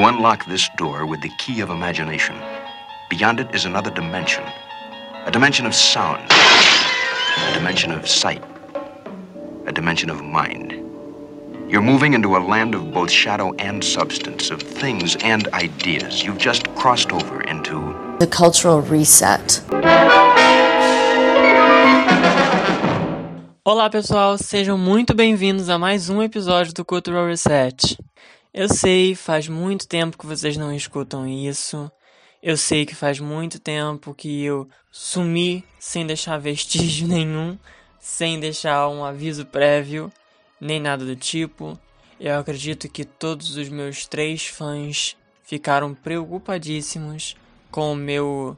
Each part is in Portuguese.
You unlock this door with the key of imagination. Beyond it is another dimension a dimension of sound, a dimension of sight, a dimension of mind. You're moving into a land of both shadow and substance, of things and ideas. You've just crossed over into the cultural reset. Olá pessoal, sejam muito bem-vindos a mais um episódio do Cultural Reset. Eu sei, faz muito tempo que vocês não escutam isso. Eu sei que faz muito tempo que eu sumi sem deixar vestígio nenhum, sem deixar um aviso prévio nem nada do tipo. Eu acredito que todos os meus três fãs ficaram preocupadíssimos com o meu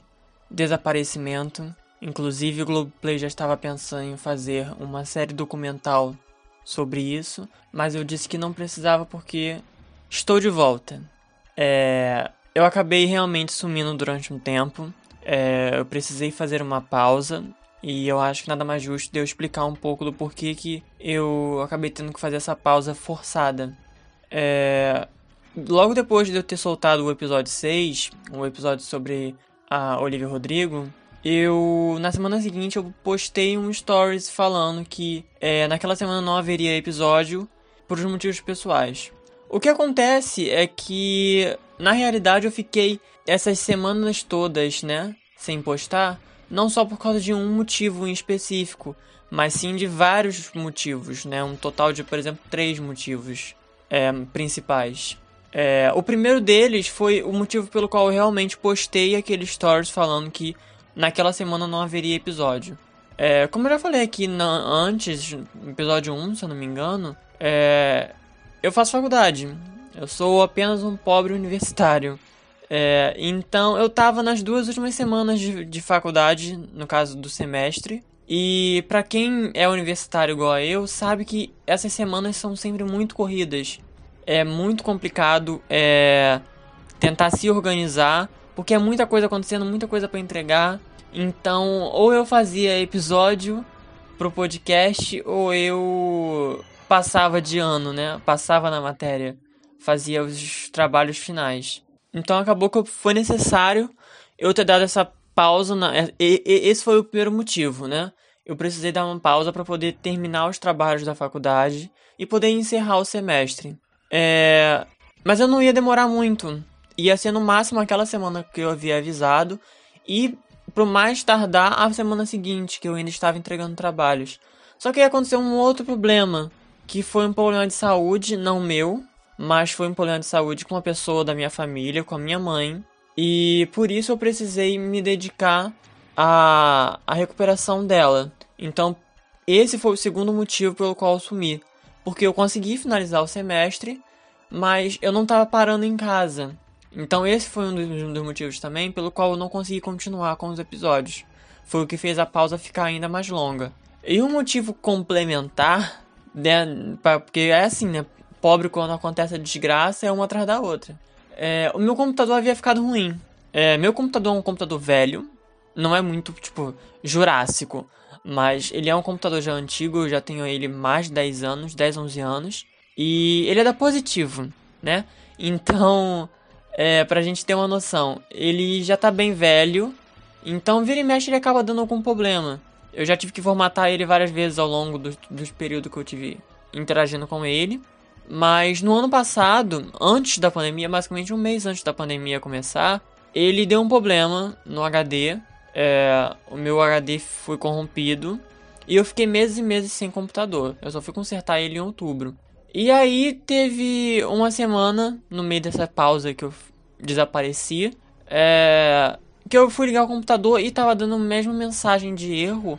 desaparecimento. Inclusive, o Globoplay já estava pensando em fazer uma série documental sobre isso, mas eu disse que não precisava porque estou de volta. É... Eu acabei realmente sumindo durante um tempo. É... Eu precisei fazer uma pausa e eu acho que nada mais justo de eu explicar um pouco do porquê que eu acabei tendo que fazer essa pausa forçada. É... Logo depois de eu ter soltado o episódio 6, o episódio sobre a Olivia Rodrigo, eu na semana seguinte eu postei um stories falando que é, naquela semana não haveria episódio por motivos pessoais. O que acontece é que na realidade eu fiquei essas semanas todas, né, sem postar, não só por causa de um motivo em específico, mas sim de vários motivos, né? Um total de, por exemplo, três motivos é, principais. É, o primeiro deles foi o motivo pelo qual eu realmente postei aquele stories falando que naquela semana não haveria episódio. É, como eu já falei aqui na, antes, episódio 1, se eu não me engano, é, eu faço faculdade. Eu sou apenas um pobre universitário. É, então eu tava nas duas últimas semanas de, de faculdade, no caso do semestre. E para quem é universitário igual a eu, sabe que essas semanas são sempre muito corridas. É muito complicado é, tentar se organizar, porque é muita coisa acontecendo, muita coisa para entregar. Então, ou eu fazia episódio pro podcast, ou eu passava de ano, né? Passava na matéria, fazia os trabalhos finais. Então acabou que foi necessário eu ter dado essa pausa. Na, e, e, esse foi o primeiro motivo, né? Eu precisei dar uma pausa para poder terminar os trabalhos da faculdade e poder encerrar o semestre. É... Mas eu não ia demorar muito. Ia ser no máximo aquela semana que eu havia avisado e pro mais tardar a semana seguinte, que eu ainda estava entregando trabalhos. Só que aí aconteceu um outro problema, que foi um problema de saúde, não meu, mas foi um problema de saúde com uma pessoa da minha família, com a minha mãe, e por isso eu precisei me dedicar à, à recuperação dela. Então, esse foi o segundo motivo pelo qual eu sumi, porque eu consegui finalizar o semestre, mas eu não estava parando em casa. Então, esse foi um dos, um dos motivos também pelo qual eu não consegui continuar com os episódios. Foi o que fez a pausa ficar ainda mais longa. E um motivo complementar, né, porque é assim, né? pobre quando acontece a desgraça é uma atrás da outra. É, o meu computador havia ficado ruim. É, meu computador é um computador velho, não é muito, tipo, jurássico, mas ele é um computador já antigo, eu já tenho ele mais de 10 anos, 10, 11 anos, e ele é da Positivo, né? Então, é, pra gente ter uma noção, ele já tá bem velho, então vira e mexe ele acaba dando algum problema. Eu já tive que formatar ele várias vezes ao longo dos do períodos que eu tive interagindo com ele. Mas no ano passado, antes da pandemia, basicamente um mês antes da pandemia começar, ele deu um problema no HD. É, o meu HD foi corrompido e eu fiquei meses e meses sem computador. Eu só fui consertar ele em outubro. E aí teve uma semana no meio dessa pausa que eu desapareci, é, que eu fui ligar o computador e tava dando a mesma mensagem de erro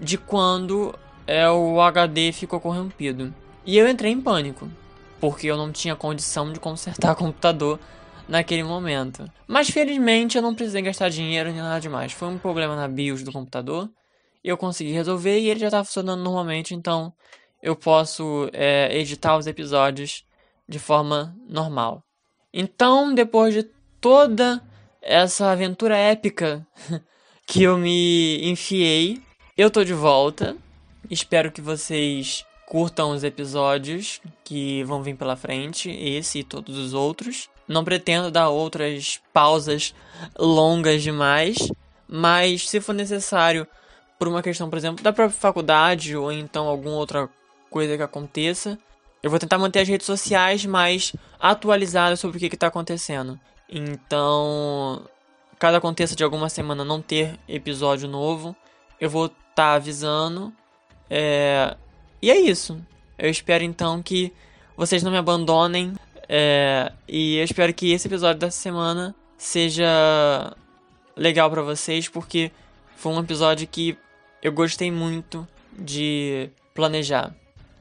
de quando é, o HD ficou corrompido. E eu entrei em pânico porque eu não tinha condição de consertar o computador naquele momento. Mas felizmente eu não precisei gastar dinheiro nem nada demais. Foi um problema na BIOS do computador eu consegui resolver e ele já está funcionando normalmente, então eu posso é, editar os episódios de forma normal. Então, depois de toda essa aventura épica que eu me enfiei, eu tô de volta. Espero que vocês curtam os episódios que vão vir pela frente, esse e todos os outros. Não pretendo dar outras pausas longas demais, mas se for necessário, por uma questão, por exemplo, da própria faculdade ou então alguma outra coisa que aconteça, eu vou tentar manter as redes sociais mais atualizadas sobre o que está acontecendo. Então, caso aconteça de alguma semana não ter episódio novo, eu vou tá avisando. É... E é isso. Eu espero então que vocês não me abandonem. É... E eu espero que esse episódio dessa semana seja legal para vocês, porque foi um episódio que eu gostei muito de planejar.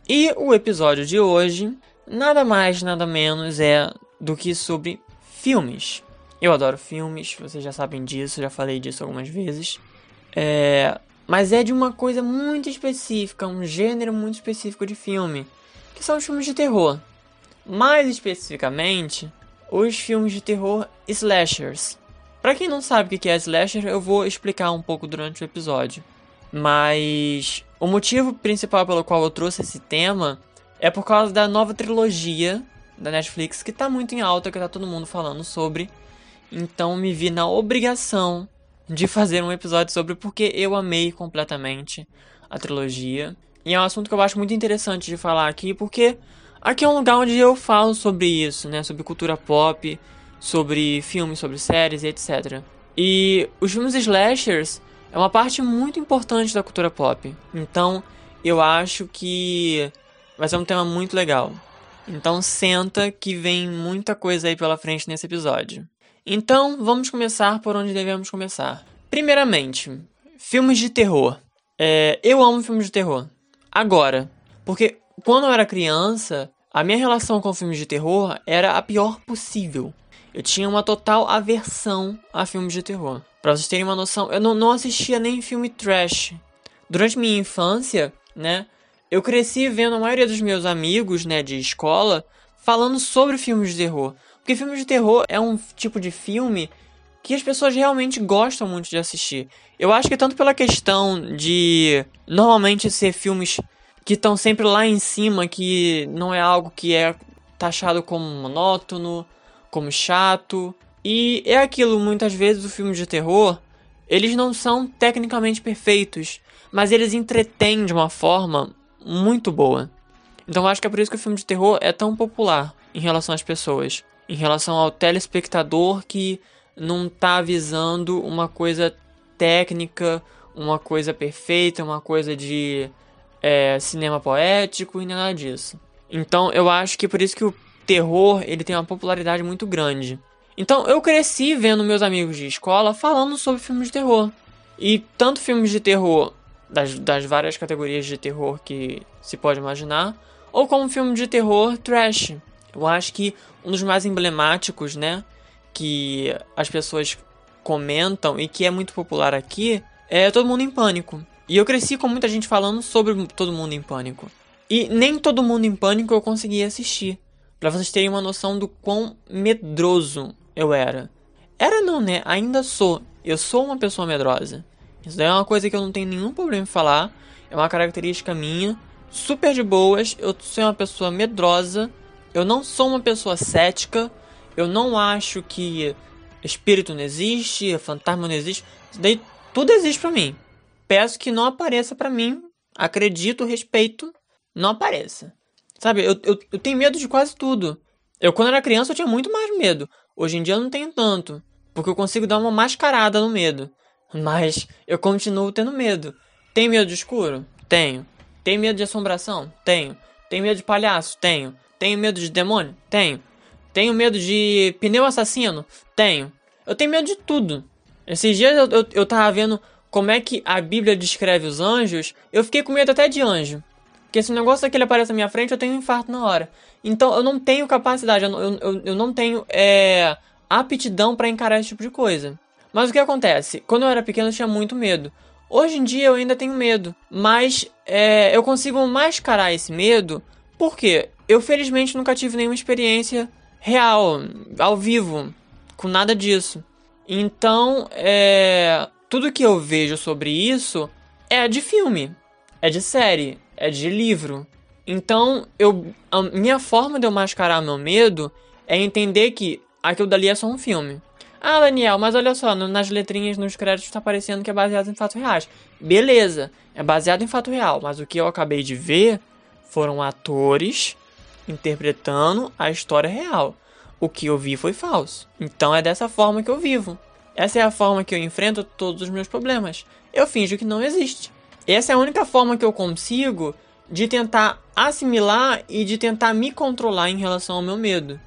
E o episódio de hoje, nada mais, nada menos é do que sobre filmes. Eu adoro filmes, vocês já sabem disso, já falei disso algumas vezes. É, mas é de uma coisa muito específica, um gênero muito específico de filme, que são os filmes de terror. Mais especificamente, os filmes de terror slashers. Para quem não sabe o que é slasher, eu vou explicar um pouco durante o episódio. Mas o motivo principal pelo qual eu trouxe esse tema é por causa da nova trilogia da Netflix que tá muito em alta, que tá todo mundo falando sobre. Então me vi na obrigação de fazer um episódio sobre porque eu amei completamente a trilogia. E é um assunto que eu acho muito interessante de falar aqui, porque aqui é um lugar onde eu falo sobre isso, né? Sobre cultura pop, sobre filmes, sobre séries e etc. E os filmes slashers é uma parte muito importante da cultura pop. Então, eu acho que vai ser um tema muito legal. Então, senta que vem muita coisa aí pela frente nesse episódio. Então, vamos começar por onde devemos começar. Primeiramente, filmes de terror. É, eu amo filmes de terror. Agora, porque quando eu era criança, a minha relação com filmes de terror era a pior possível. Eu tinha uma total aversão a filmes de terror. Pra vocês terem uma noção, eu não, não assistia nem filme trash. Durante minha infância, né, eu cresci vendo a maioria dos meus amigos, né, de escola, falando sobre filmes de terror. Porque filmes de terror é um tipo de filme que as pessoas realmente gostam muito de assistir. Eu acho que tanto pela questão de normalmente ser filmes que estão sempre lá em cima, que não é algo que é taxado como monótono, como chato. E é aquilo, muitas vezes o filme de terror, eles não são tecnicamente perfeitos, mas eles entretêm de uma forma muito boa. Então eu acho que é por isso que o filme de terror é tão popular em relação às pessoas, em relação ao telespectador que não tá visando uma coisa técnica, uma coisa perfeita, uma coisa de é, cinema poético e nada disso. Então eu acho que é por isso que o terror ele tem uma popularidade muito grande. Então eu cresci vendo meus amigos de escola falando sobre filmes de terror. E tanto filmes de terror das, das várias categorias de terror que se pode imaginar, ou como filme de terror trash. Eu acho que um dos mais emblemáticos, né, que as pessoas comentam e que é muito popular aqui é Todo Mundo em Pânico. E eu cresci com muita gente falando sobre Todo Mundo em Pânico. E nem Todo Mundo em Pânico eu consegui assistir. Para vocês terem uma noção do quão medroso eu era. Era não, né? Ainda sou. Eu sou uma pessoa medrosa. Isso daí é uma coisa que eu não tenho nenhum problema em falar. É uma característica minha. Super de boas. Eu sou uma pessoa medrosa. Eu não sou uma pessoa cética. Eu não acho que espírito não existe, fantasma não existe. Daí tudo existe para mim. Peço que não apareça para mim. Acredito, respeito. Não apareça. Sabe, eu, eu, eu tenho medo de quase tudo. Eu, quando era criança, eu tinha muito mais medo. Hoje em dia, eu não tenho tanto. Porque eu consigo dar uma mascarada no medo. Mas eu continuo tendo medo. Tenho medo de escuro? Tenho. Tenho medo de assombração? Tenho. Tenho medo de palhaço? Tenho. Tenho medo de demônio? Tenho. Tenho medo de pneu assassino? Tenho. Eu tenho medo de tudo. Esses dias eu, eu, eu tava vendo como é que a Bíblia descreve os anjos. Eu fiquei com medo até de anjo. Porque se o negócio daquele aparece na minha frente, eu tenho um infarto na hora. Então eu não tenho capacidade, eu, eu, eu não tenho é, aptidão para encarar esse tipo de coisa. Mas o que acontece? Quando eu era pequeno eu tinha muito medo. Hoje em dia eu ainda tenho medo, mas é, eu consigo mascarar esse medo porque eu felizmente nunca tive nenhuma experiência real, ao vivo, com nada disso. Então, é, tudo que eu vejo sobre isso é de filme, é de série, é de livro. Então, eu, a minha forma de eu mascarar meu medo é entender que aquilo dali é só um filme. Ah, Daniel, mas olha só, nas letrinhas, nos créditos, tá aparecendo que é baseado em fatos reais. Beleza, é baseado em fato real, mas o que eu acabei de ver foram atores interpretando a história real. O que eu vi foi falso. Então é dessa forma que eu vivo. Essa é a forma que eu enfrento todos os meus problemas. Eu finjo que não existe. Essa é a única forma que eu consigo de tentar assimilar e de tentar me controlar em relação ao meu medo.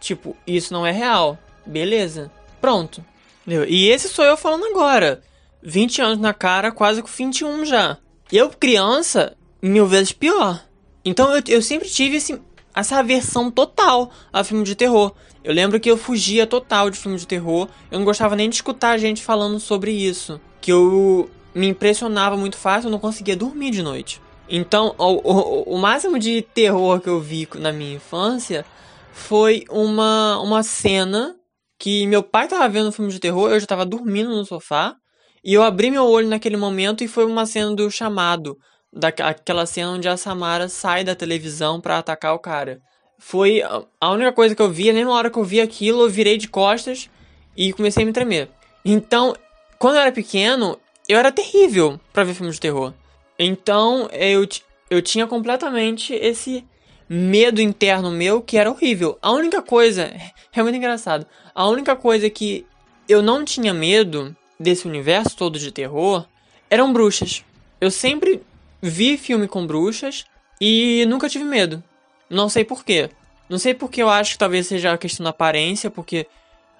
Tipo, isso não é real. Beleza. Pronto. E esse sou eu falando agora. 20 anos na cara, quase com 21 já. Eu, criança, mil vezes pior. Então eu, eu sempre tive esse, essa aversão total a filme de terror. Eu lembro que eu fugia total de filme de terror. Eu não gostava nem de escutar gente falando sobre isso. Que eu me impressionava muito fácil, eu não conseguia dormir de noite. Então, o, o, o máximo de terror que eu vi na minha infância foi uma, uma cena que meu pai tava vendo um filme de terror, eu já tava dormindo no sofá, e eu abri meu olho naquele momento e foi uma cena do chamado, daquela cena onde a Samara sai da televisão para atacar o cara. Foi a única coisa que eu vi, nem na hora que eu vi aquilo, eu virei de costas e comecei a me tremer. Então, quando eu era pequeno, eu era terrível para ver filmes de terror. Então, eu, eu tinha completamente esse medo interno meu que era horrível. A única coisa, é muito engraçado, a única coisa que eu não tinha medo desse universo todo de terror eram bruxas. Eu sempre vi filme com bruxas e nunca tive medo. Não sei porquê. Não sei porque eu acho que talvez seja a questão da aparência, porque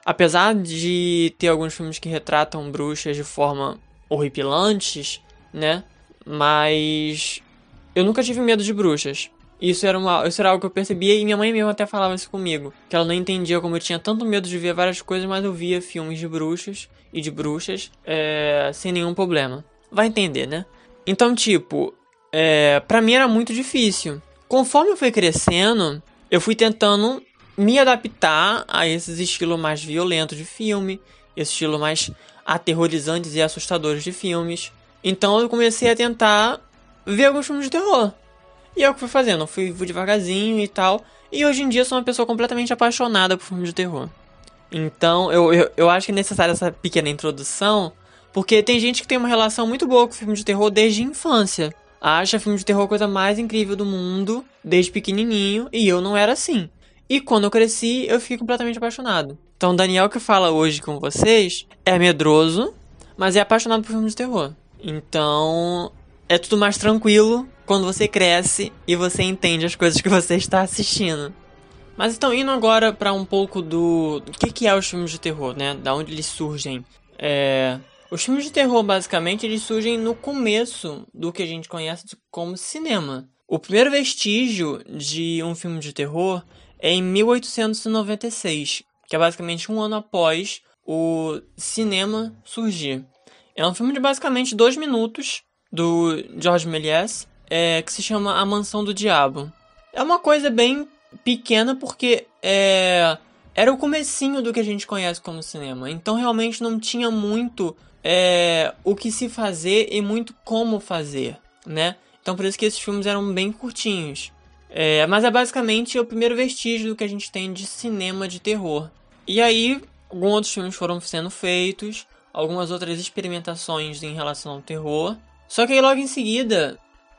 apesar de ter alguns filmes que retratam bruxas de forma horripilantes, né? Mas eu nunca tive medo de bruxas. Isso era, uma, isso era algo que eu percebia e minha mãe mesmo até falava isso comigo. Que ela não entendia como eu tinha tanto medo de ver várias coisas, mas eu via filmes de bruxas e de bruxas é, sem nenhum problema. Vai entender, né? Então, tipo, é, pra mim era muito difícil. Conforme eu fui crescendo, eu fui tentando me adaptar a esses estilos mais violentos de filme, esse estilo mais aterrorizantes e assustadores de filmes. Então eu comecei a tentar ver alguns filmes de terror. E é o que fui fazendo, fui, devagarzinho e tal. E hoje em dia sou uma pessoa completamente apaixonada por filmes de terror. Então eu, eu, eu acho que é necessária essa pequena introdução, porque tem gente que tem uma relação muito boa com filme de terror desde a infância. Acha filme de terror a coisa mais incrível do mundo, desde pequenininho, e eu não era assim. E quando eu cresci, eu fiquei completamente apaixonado. Então, Daniel que fala hoje com vocês é medroso, mas é apaixonado por filme de terror. Então, é tudo mais tranquilo quando você cresce e você entende as coisas que você está assistindo. Mas então, indo agora para um pouco do. O que, que é os filmes de terror, né? Da onde eles surgem. É... Os filmes de terror, basicamente, eles surgem no começo do que a gente conhece como cinema. O primeiro vestígio de um filme de terror é em 1896, que é basicamente um ano após o cinema surgir. É um filme de basicamente dois minutos do George Méliès é, que se chama A Mansão do Diabo. É uma coisa bem pequena porque é, era o comecinho do que a gente conhece como cinema. Então realmente não tinha muito é, o que se fazer e muito como fazer, né? Então por isso que esses filmes eram bem curtinhos. É, mas é basicamente o primeiro vestígio do que a gente tem de cinema de terror. E aí, alguns outros filmes foram sendo feitos, algumas outras experimentações em relação ao terror. Só que aí logo em seguida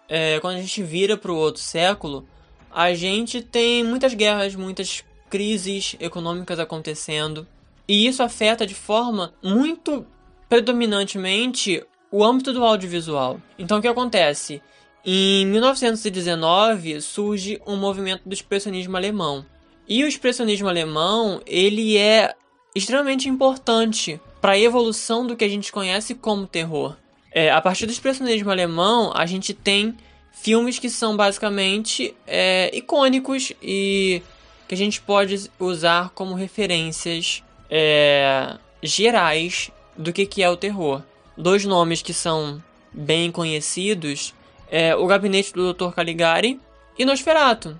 é, quando a gente vira para o outro século, a gente tem muitas guerras, muitas crises econômicas acontecendo. E isso afeta de forma muito predominantemente o âmbito do audiovisual. Então o que acontece? Em 1919 surge um movimento do expressionismo alemão. E o expressionismo alemão, ele é extremamente importante para a evolução do que a gente conhece como terror. É, a partir do expressionismo alemão, a gente tem filmes que são basicamente é, icônicos e que a gente pode usar como referências é, gerais do que, que é o terror. Dois nomes que são bem conhecidos é O Gabinete do Dr. Caligari e Nosferatu.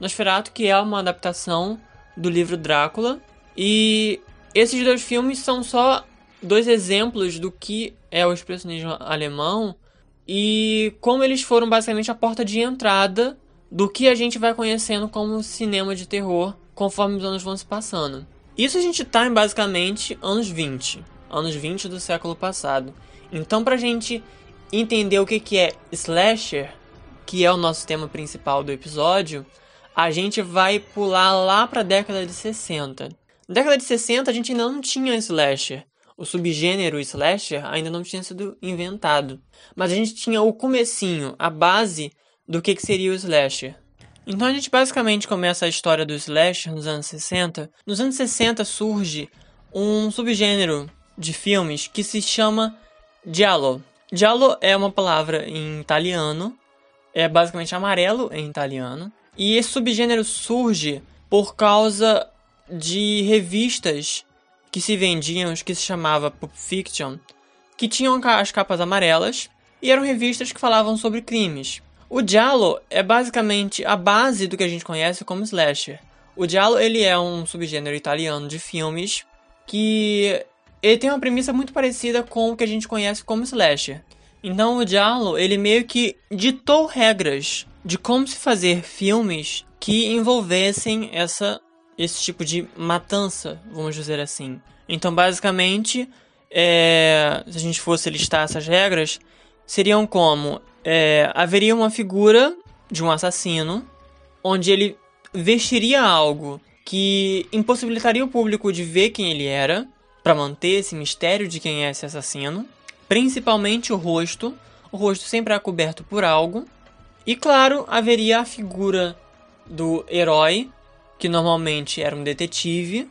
Nosferatu que é uma adaptação do livro Drácula e esses dois filmes são só dois exemplos do que é o expressionismo alemão e como eles foram basicamente a porta de entrada do que a gente vai conhecendo como cinema de terror conforme os anos vão se passando. Isso a gente tá em basicamente anos 20, anos 20 do século passado. Então, pra gente entender o que, que é slasher, que é o nosso tema principal do episódio, a gente vai pular lá pra década de 60. Na década de 60 a gente ainda não tinha slasher. O subgênero slasher ainda não tinha sido inventado. Mas a gente tinha o comecinho, a base do que, que seria o slasher. Então a gente basicamente começa a história do slasher nos anos 60. Nos anos 60 surge um subgênero de filmes que se chama giallo. Giallo é uma palavra em italiano, é basicamente amarelo em italiano, e esse subgênero surge por causa de revistas que se vendiam, que se chamava Pulp Fiction, que tinham as capas amarelas e eram revistas que falavam sobre crimes. O giallo é basicamente a base do que a gente conhece como slasher. O giallo ele é um subgênero italiano de filmes que ele tem uma premissa muito parecida com o que a gente conhece como slasher. Então o giallo ele meio que ditou regras de como se fazer filmes que envolvessem essa esse tipo de matança, vamos dizer assim. Então basicamente, é, se a gente fosse listar essas regras, seriam como é, haveria uma figura de um assassino, onde ele vestiria algo que impossibilitaria o público de ver quem ele era, para manter esse mistério de quem é esse assassino, principalmente o rosto. O rosto sempre é coberto por algo. E claro, haveria a figura do herói, que normalmente era um detetive,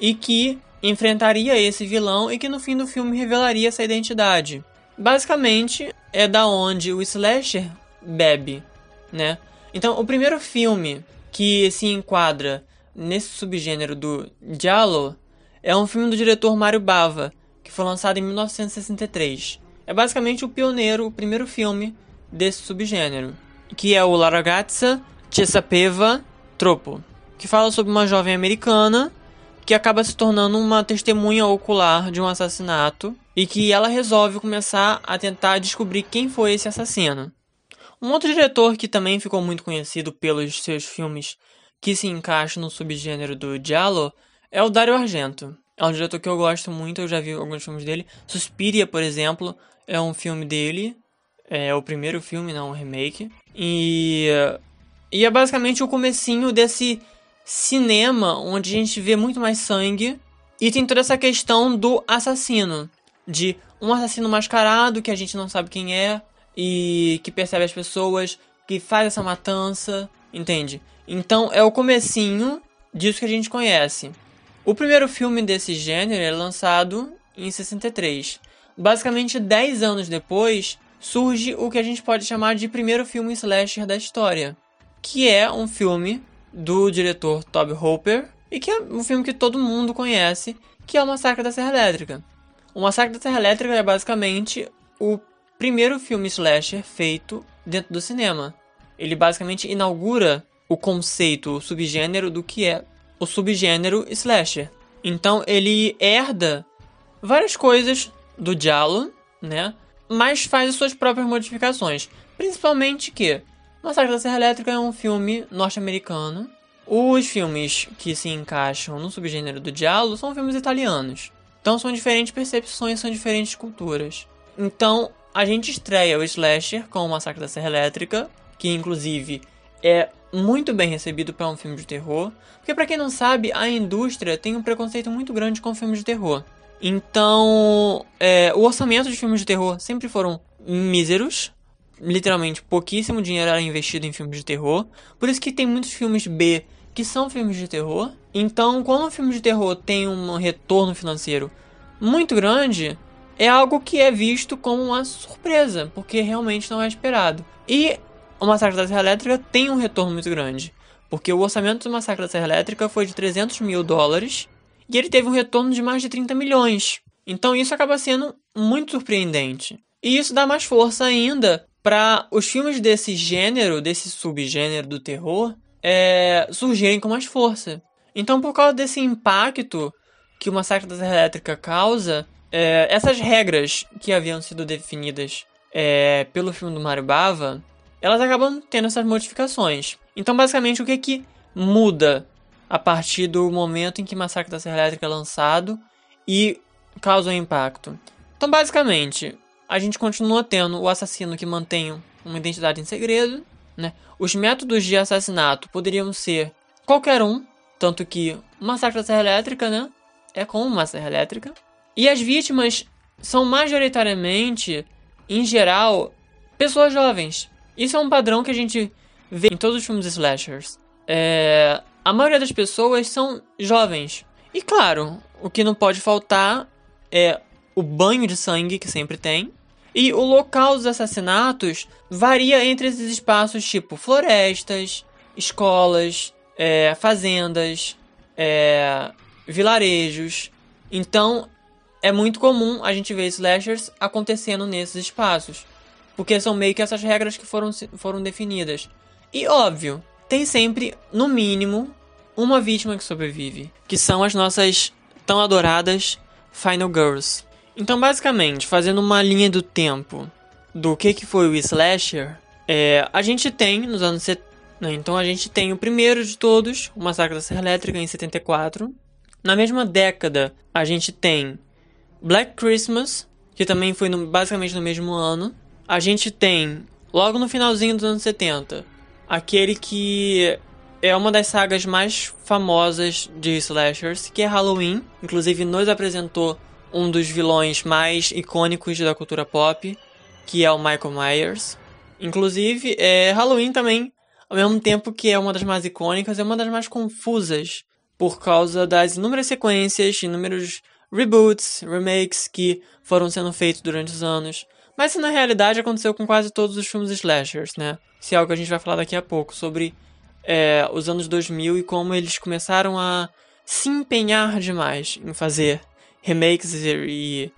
e que enfrentaria esse vilão e que no fim do filme revelaria essa identidade. Basicamente, é da onde o slasher bebe, né? Então, o primeiro filme que se enquadra nesse subgênero do giallo é um filme do diretor Mario Bava, que foi lançado em 1963. É basicamente o pioneiro, o primeiro filme desse subgênero, que é o La ragazza sapeva troppo, que fala sobre uma jovem americana que acaba se tornando uma testemunha ocular de um assassinato e que ela resolve começar a tentar descobrir quem foi esse assassino. Um outro diretor que também ficou muito conhecido pelos seus filmes que se encaixam no subgênero do giallo é o Dario Argento. É um diretor que eu gosto muito, eu já vi alguns filmes dele. Suspiria, por exemplo, é um filme dele. É o primeiro filme, não um remake. E, e é basicamente o comecinho desse cinema onde a gente vê muito mais sangue e tem toda essa questão do assassino, de um assassino mascarado que a gente não sabe quem é e que percebe as pessoas, que faz essa matança, entende? Então é o comecinho disso que a gente conhece. O primeiro filme desse gênero é lançado em 63. Basicamente 10 anos depois, surge o que a gente pode chamar de primeiro filme slasher da história, que é um filme do diretor Toby Hooper e que é um filme que todo mundo conhece, que é o Massacre da Serra Elétrica. O Massacre da Serra Elétrica é basicamente o primeiro filme slasher feito dentro do cinema. Ele basicamente inaugura o conceito, o subgênero do que é o subgênero slasher. Então ele herda várias coisas do Giallo, né? Mas faz as suas próprias modificações. Principalmente que Massacre da Serra Elétrica é um filme norte-americano. Os filmes que se encaixam no subgênero do Giallo são filmes italianos. Então são diferentes percepções, são diferentes culturas. Então a gente estreia o slasher com o Massacre da Serra Elétrica, que inclusive é muito bem recebido para um filme de terror, porque para quem não sabe, a indústria tem um preconceito muito grande com filmes de terror. Então, é, o orçamento de filmes de terror sempre foram míseros, literalmente pouquíssimo dinheiro era investido em filmes de terror. Por isso que tem muitos filmes B que são filmes de terror. Então, quando um filme de terror tem um retorno financeiro muito grande, é algo que é visto como uma surpresa, porque realmente não é esperado. E o Massacre da Serra Elétrica tem um retorno muito grande, porque o orçamento do Massacre da Serra Elétrica foi de 300 mil dólares e ele teve um retorno de mais de 30 milhões. Então isso acaba sendo muito surpreendente. E isso dá mais força ainda para os filmes desse gênero, desse subgênero do terror, é, surgirem com mais força. Então, por causa desse impacto que o Massacre da Serra Elétrica causa, é, essas regras que haviam sido definidas é, pelo filme do Mario Bava, elas acabam tendo essas modificações. Então, basicamente, o que que muda a partir do momento em que Massacre da Serra Elétrica é lançado e causa um impacto. Então, basicamente, a gente continua tendo o assassino que mantém uma identidade em segredo, né? Os métodos de assassinato poderiam ser qualquer um, tanto que Massacre da Serra Elétrica, né? É como uma serra elétrica. E as vítimas são majoritariamente, em geral, pessoas jovens. Isso é um padrão que a gente vê em todos os filmes slashers. É, a maioria das pessoas são jovens. E claro, o que não pode faltar é o banho de sangue que sempre tem. E o local dos assassinatos varia entre esses espaços tipo florestas, escolas, é, fazendas, é, vilarejos. Então é muito comum a gente ver slashers acontecendo nesses espaços. Porque são meio que essas regras que foram, foram definidas. E óbvio, tem sempre, no mínimo, uma vítima que sobrevive. Que são as nossas tão adoradas Final Girls. Então, basicamente, fazendo uma linha do tempo do que, que foi o slasher, é, a gente tem nos anos 70. Né, então a gente tem o primeiro de todos, o Massacre da Serra Elétrica, em 74. Na mesma década, a gente tem Black Christmas, que também foi no, basicamente no mesmo ano. A gente tem, logo no finalzinho dos anos 70, aquele que é uma das sagas mais famosas de slashers, que é Halloween. Inclusive, nos apresentou um dos vilões mais icônicos da cultura pop, que é o Michael Myers. Inclusive, é, Halloween também, ao mesmo tempo que é uma das mais icônicas, é uma das mais confusas, por causa das inúmeras sequências, inúmeros reboots, remakes que foram sendo feitos durante os anos. Mas isso na realidade aconteceu com quase todos os filmes slashers, né? Isso é algo que a gente vai falar daqui a pouco, sobre é, os anos 2000 e como eles começaram a se empenhar demais em fazer remakes e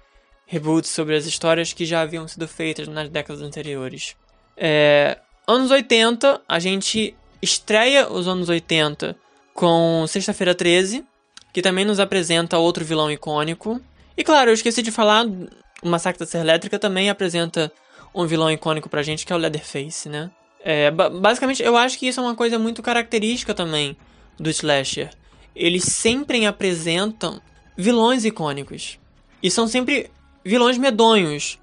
reboots sobre as histórias que já haviam sido feitas nas décadas anteriores. É, anos 80, a gente estreia os anos 80 com Sexta-feira 13, que também nos apresenta outro vilão icônico. E claro, eu esqueci de falar, o Massacre da Serra Elétrica também apresenta um vilão icônico pra gente, que é o Leatherface, né? É, basicamente, eu acho que isso é uma coisa muito característica também do slasher. Eles sempre apresentam vilões icônicos. E são sempre vilões medonhos.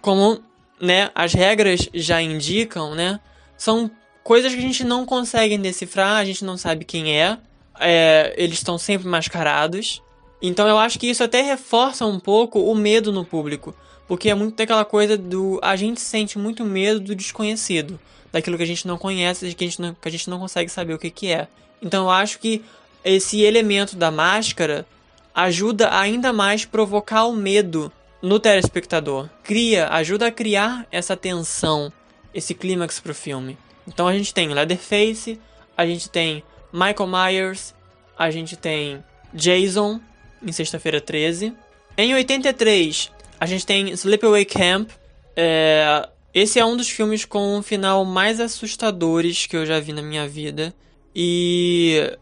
Como né, as regras já indicam, né? São coisas que a gente não consegue decifrar, a gente não sabe quem é é, eles estão sempre mascarados. Então eu acho que isso até reforça um pouco o medo no público. Porque é muito daquela coisa do. A gente sente muito medo do desconhecido. Daquilo que a gente não conhece, que a gente não, que a gente não consegue saber o que, que é. Então eu acho que esse elemento da máscara ajuda ainda mais provocar o medo no telespectador. Cria, ajuda a criar essa tensão, esse clímax pro filme. Então a gente tem Leatherface, a gente tem Michael Myers, a gente tem Jason em Sexta-feira 13. Em 83, a gente tem Sleepaway Camp. É, esse é um dos filmes com um final mais assustadores que eu já vi na minha vida. E.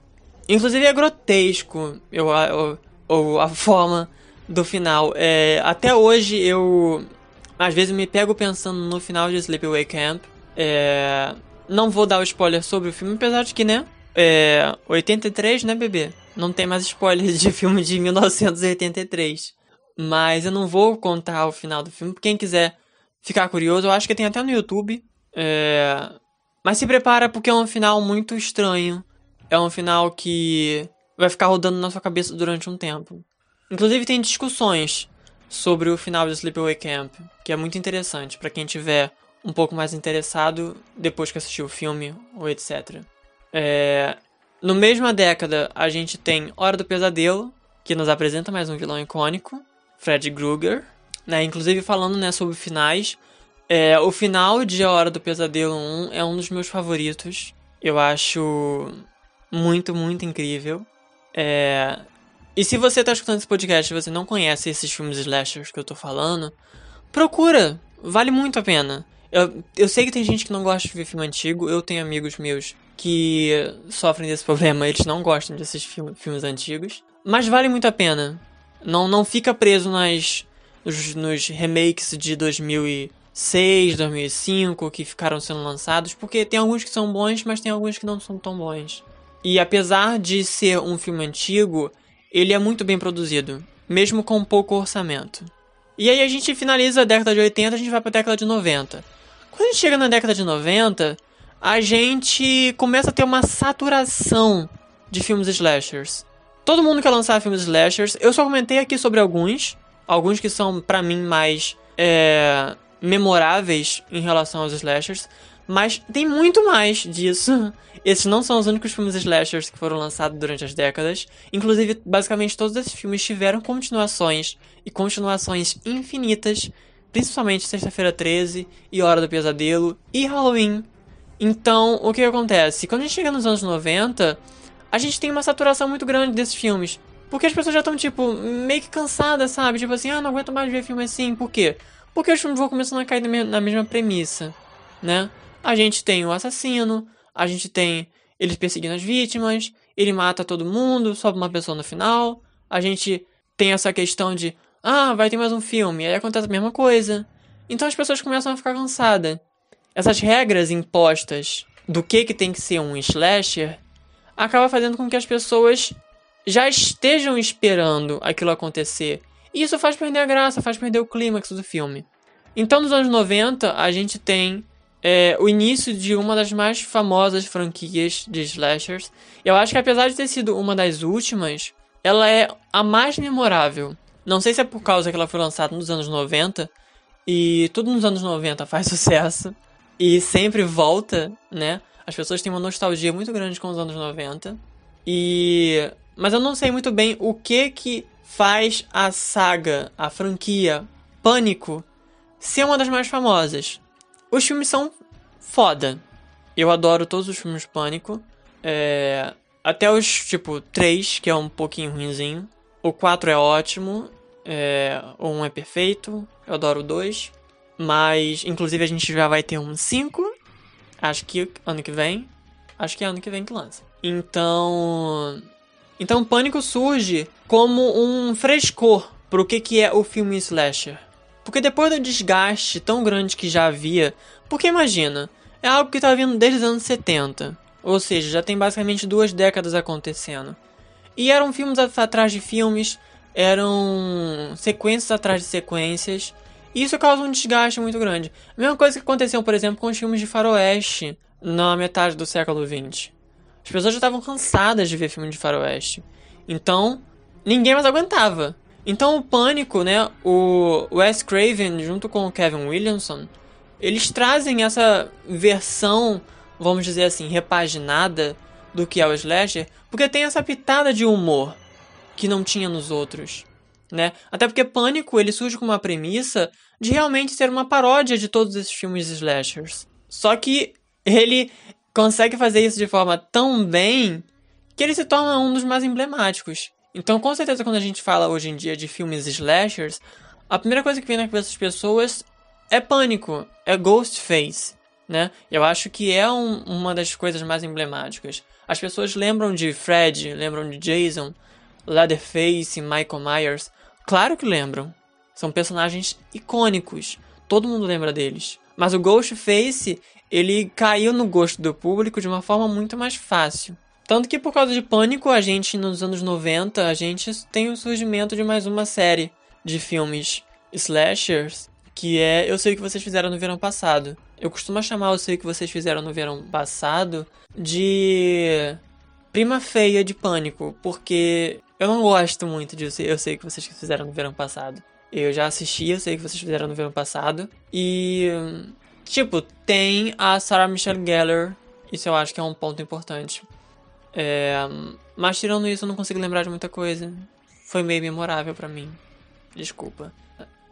Inclusive é grotesco eu, eu, eu a forma do final. É, até hoje eu. Às vezes me pego pensando no final de Sleepaway Camp. É, não vou dar o spoiler sobre o filme, apesar de que, né? É. 83, né, bebê? Não tem mais spoilers de filme de 1983. Mas eu não vou contar o final do filme. Quem quiser ficar curioso, eu acho que tem até no YouTube. É... Mas se prepara porque é um final muito estranho. É um final que vai ficar rodando na sua cabeça durante um tempo. Inclusive tem discussões sobre o final de Sleepaway Camp, que é muito interessante para quem tiver um pouco mais interessado depois que assistiu o filme ou etc. É, no mesma década, a gente tem Hora do Pesadelo, que nos apresenta mais um vilão icônico, Fred Krueger. Né? Inclusive, falando né, sobre finais, é, o final de A Hora do Pesadelo 1 é um dos meus favoritos. Eu acho muito, muito incrível. É... E se você está escutando esse podcast e você não conhece esses filmes slashers que eu estou falando, procura! Vale muito a pena. Eu, eu sei que tem gente que não gosta de ver filme antigo, eu tenho amigos meus que sofrem desse problema, eles não gostam desses filmes, filmes antigos. Mas vale muito a pena. Não, não fica preso nas, nos, nos remakes de 2006, 2005 que ficaram sendo lançados, porque tem alguns que são bons, mas tem alguns que não são tão bons. E apesar de ser um filme antigo, ele é muito bem produzido, mesmo com pouco orçamento. E aí a gente finaliza a década de 80, a gente vai para a década de 90. Quando a gente chega na década de 90, a gente começa a ter uma saturação de filmes slashers. Todo mundo quer lançar filmes slashers. Eu só comentei aqui sobre alguns, alguns que são para mim mais é, memoráveis em relação aos slashers, mas tem muito mais disso. Esses não são os únicos filmes slashers que foram lançados durante as décadas. Inclusive, basicamente todos esses filmes tiveram continuações e continuações infinitas, principalmente Sexta-feira 13 e Hora do Pesadelo e Halloween. Então, o que acontece? Quando a gente chega nos anos 90, a gente tem uma saturação muito grande desses filmes. Porque as pessoas já estão, tipo, meio que cansadas, sabe? Tipo assim, ah, não aguento mais ver filme assim. Por quê? Porque os filmes vão começando a cair na mesma premissa, né? A gente tem o assassino, a gente tem eles perseguindo as vítimas, ele mata todo mundo, sobe uma pessoa no final. A gente tem essa questão de, ah, vai ter mais um filme, aí acontece a mesma coisa. Então as pessoas começam a ficar cansadas. Essas regras impostas do que, que tem que ser um slasher acaba fazendo com que as pessoas já estejam esperando aquilo acontecer. E isso faz perder a graça, faz perder o clímax do filme. Então, nos anos 90, a gente tem é, o início de uma das mais famosas franquias de slashers. Eu acho que apesar de ter sido uma das últimas, ela é a mais memorável. Não sei se é por causa que ela foi lançada nos anos 90 e tudo nos anos 90 faz sucesso e sempre volta, né? As pessoas têm uma nostalgia muito grande com os anos 90. E mas eu não sei muito bem o que que faz a saga, a franquia Pânico ser uma das mais famosas. Os filmes são foda. Eu adoro todos os filmes Pânico. É... Até os, tipo, 3, que é um pouquinho ruinzinho. O 4 é ótimo. É... O 1 é perfeito. Eu adoro o 2. Mas, inclusive, a gente já vai ter um 5. Acho que ano que vem. Acho que é ano que vem que lança. Então. Então, Pânico surge como um frescor pro que, que é o filme slasher. Porque depois do desgaste tão grande que já havia, porque imagina, é algo que tá vindo desde os anos 70, ou seja, já tem basicamente duas décadas acontecendo. E eram filmes atrás de filmes, eram sequências atrás de sequências, e isso causa um desgaste muito grande. A mesma coisa que aconteceu, por exemplo, com os filmes de faroeste na metade do século XX. As pessoas já estavam cansadas de ver filme de faroeste. Então, ninguém mais aguentava. Então o Pânico, né, o Wes Craven junto com o Kevin Williamson, eles trazem essa versão, vamos dizer assim, repaginada do que é o slasher, porque tem essa pitada de humor que não tinha nos outros, né? Até porque Pânico, ele surge com uma premissa de realmente ser uma paródia de todos esses filmes slashers. Só que ele consegue fazer isso de forma tão bem que ele se torna um dos mais emblemáticos. Então, com certeza, quando a gente fala hoje em dia de filmes slashers, a primeira coisa que vem na cabeça das pessoas é pânico, é Ghostface, né? Eu acho que é um, uma das coisas mais emblemáticas. As pessoas lembram de Fred, lembram de Jason, Leatherface, Michael Myers. Claro que lembram. São personagens icônicos. Todo mundo lembra deles. Mas o Ghostface, ele caiu no gosto do público de uma forma muito mais fácil. Tanto que por causa de Pânico, a gente nos anos 90, a gente tem o surgimento de mais uma série de filmes slashers, que é Eu Sei O Que Vocês Fizeram no Verão Passado. Eu costumo chamar Eu Sei O Que Vocês Fizeram no Verão Passado de prima feia de Pânico, porque eu não gosto muito de Eu Sei O Que Vocês Fizeram no Verão Passado. Eu já assisti Eu Sei O Que Vocês Fizeram no Verão Passado, e... Tipo, tem a Sarah Michelle Gellar, isso eu acho que é um ponto importante. É, mas tirando isso, eu não consigo lembrar de muita coisa. Foi meio memorável para mim. Desculpa.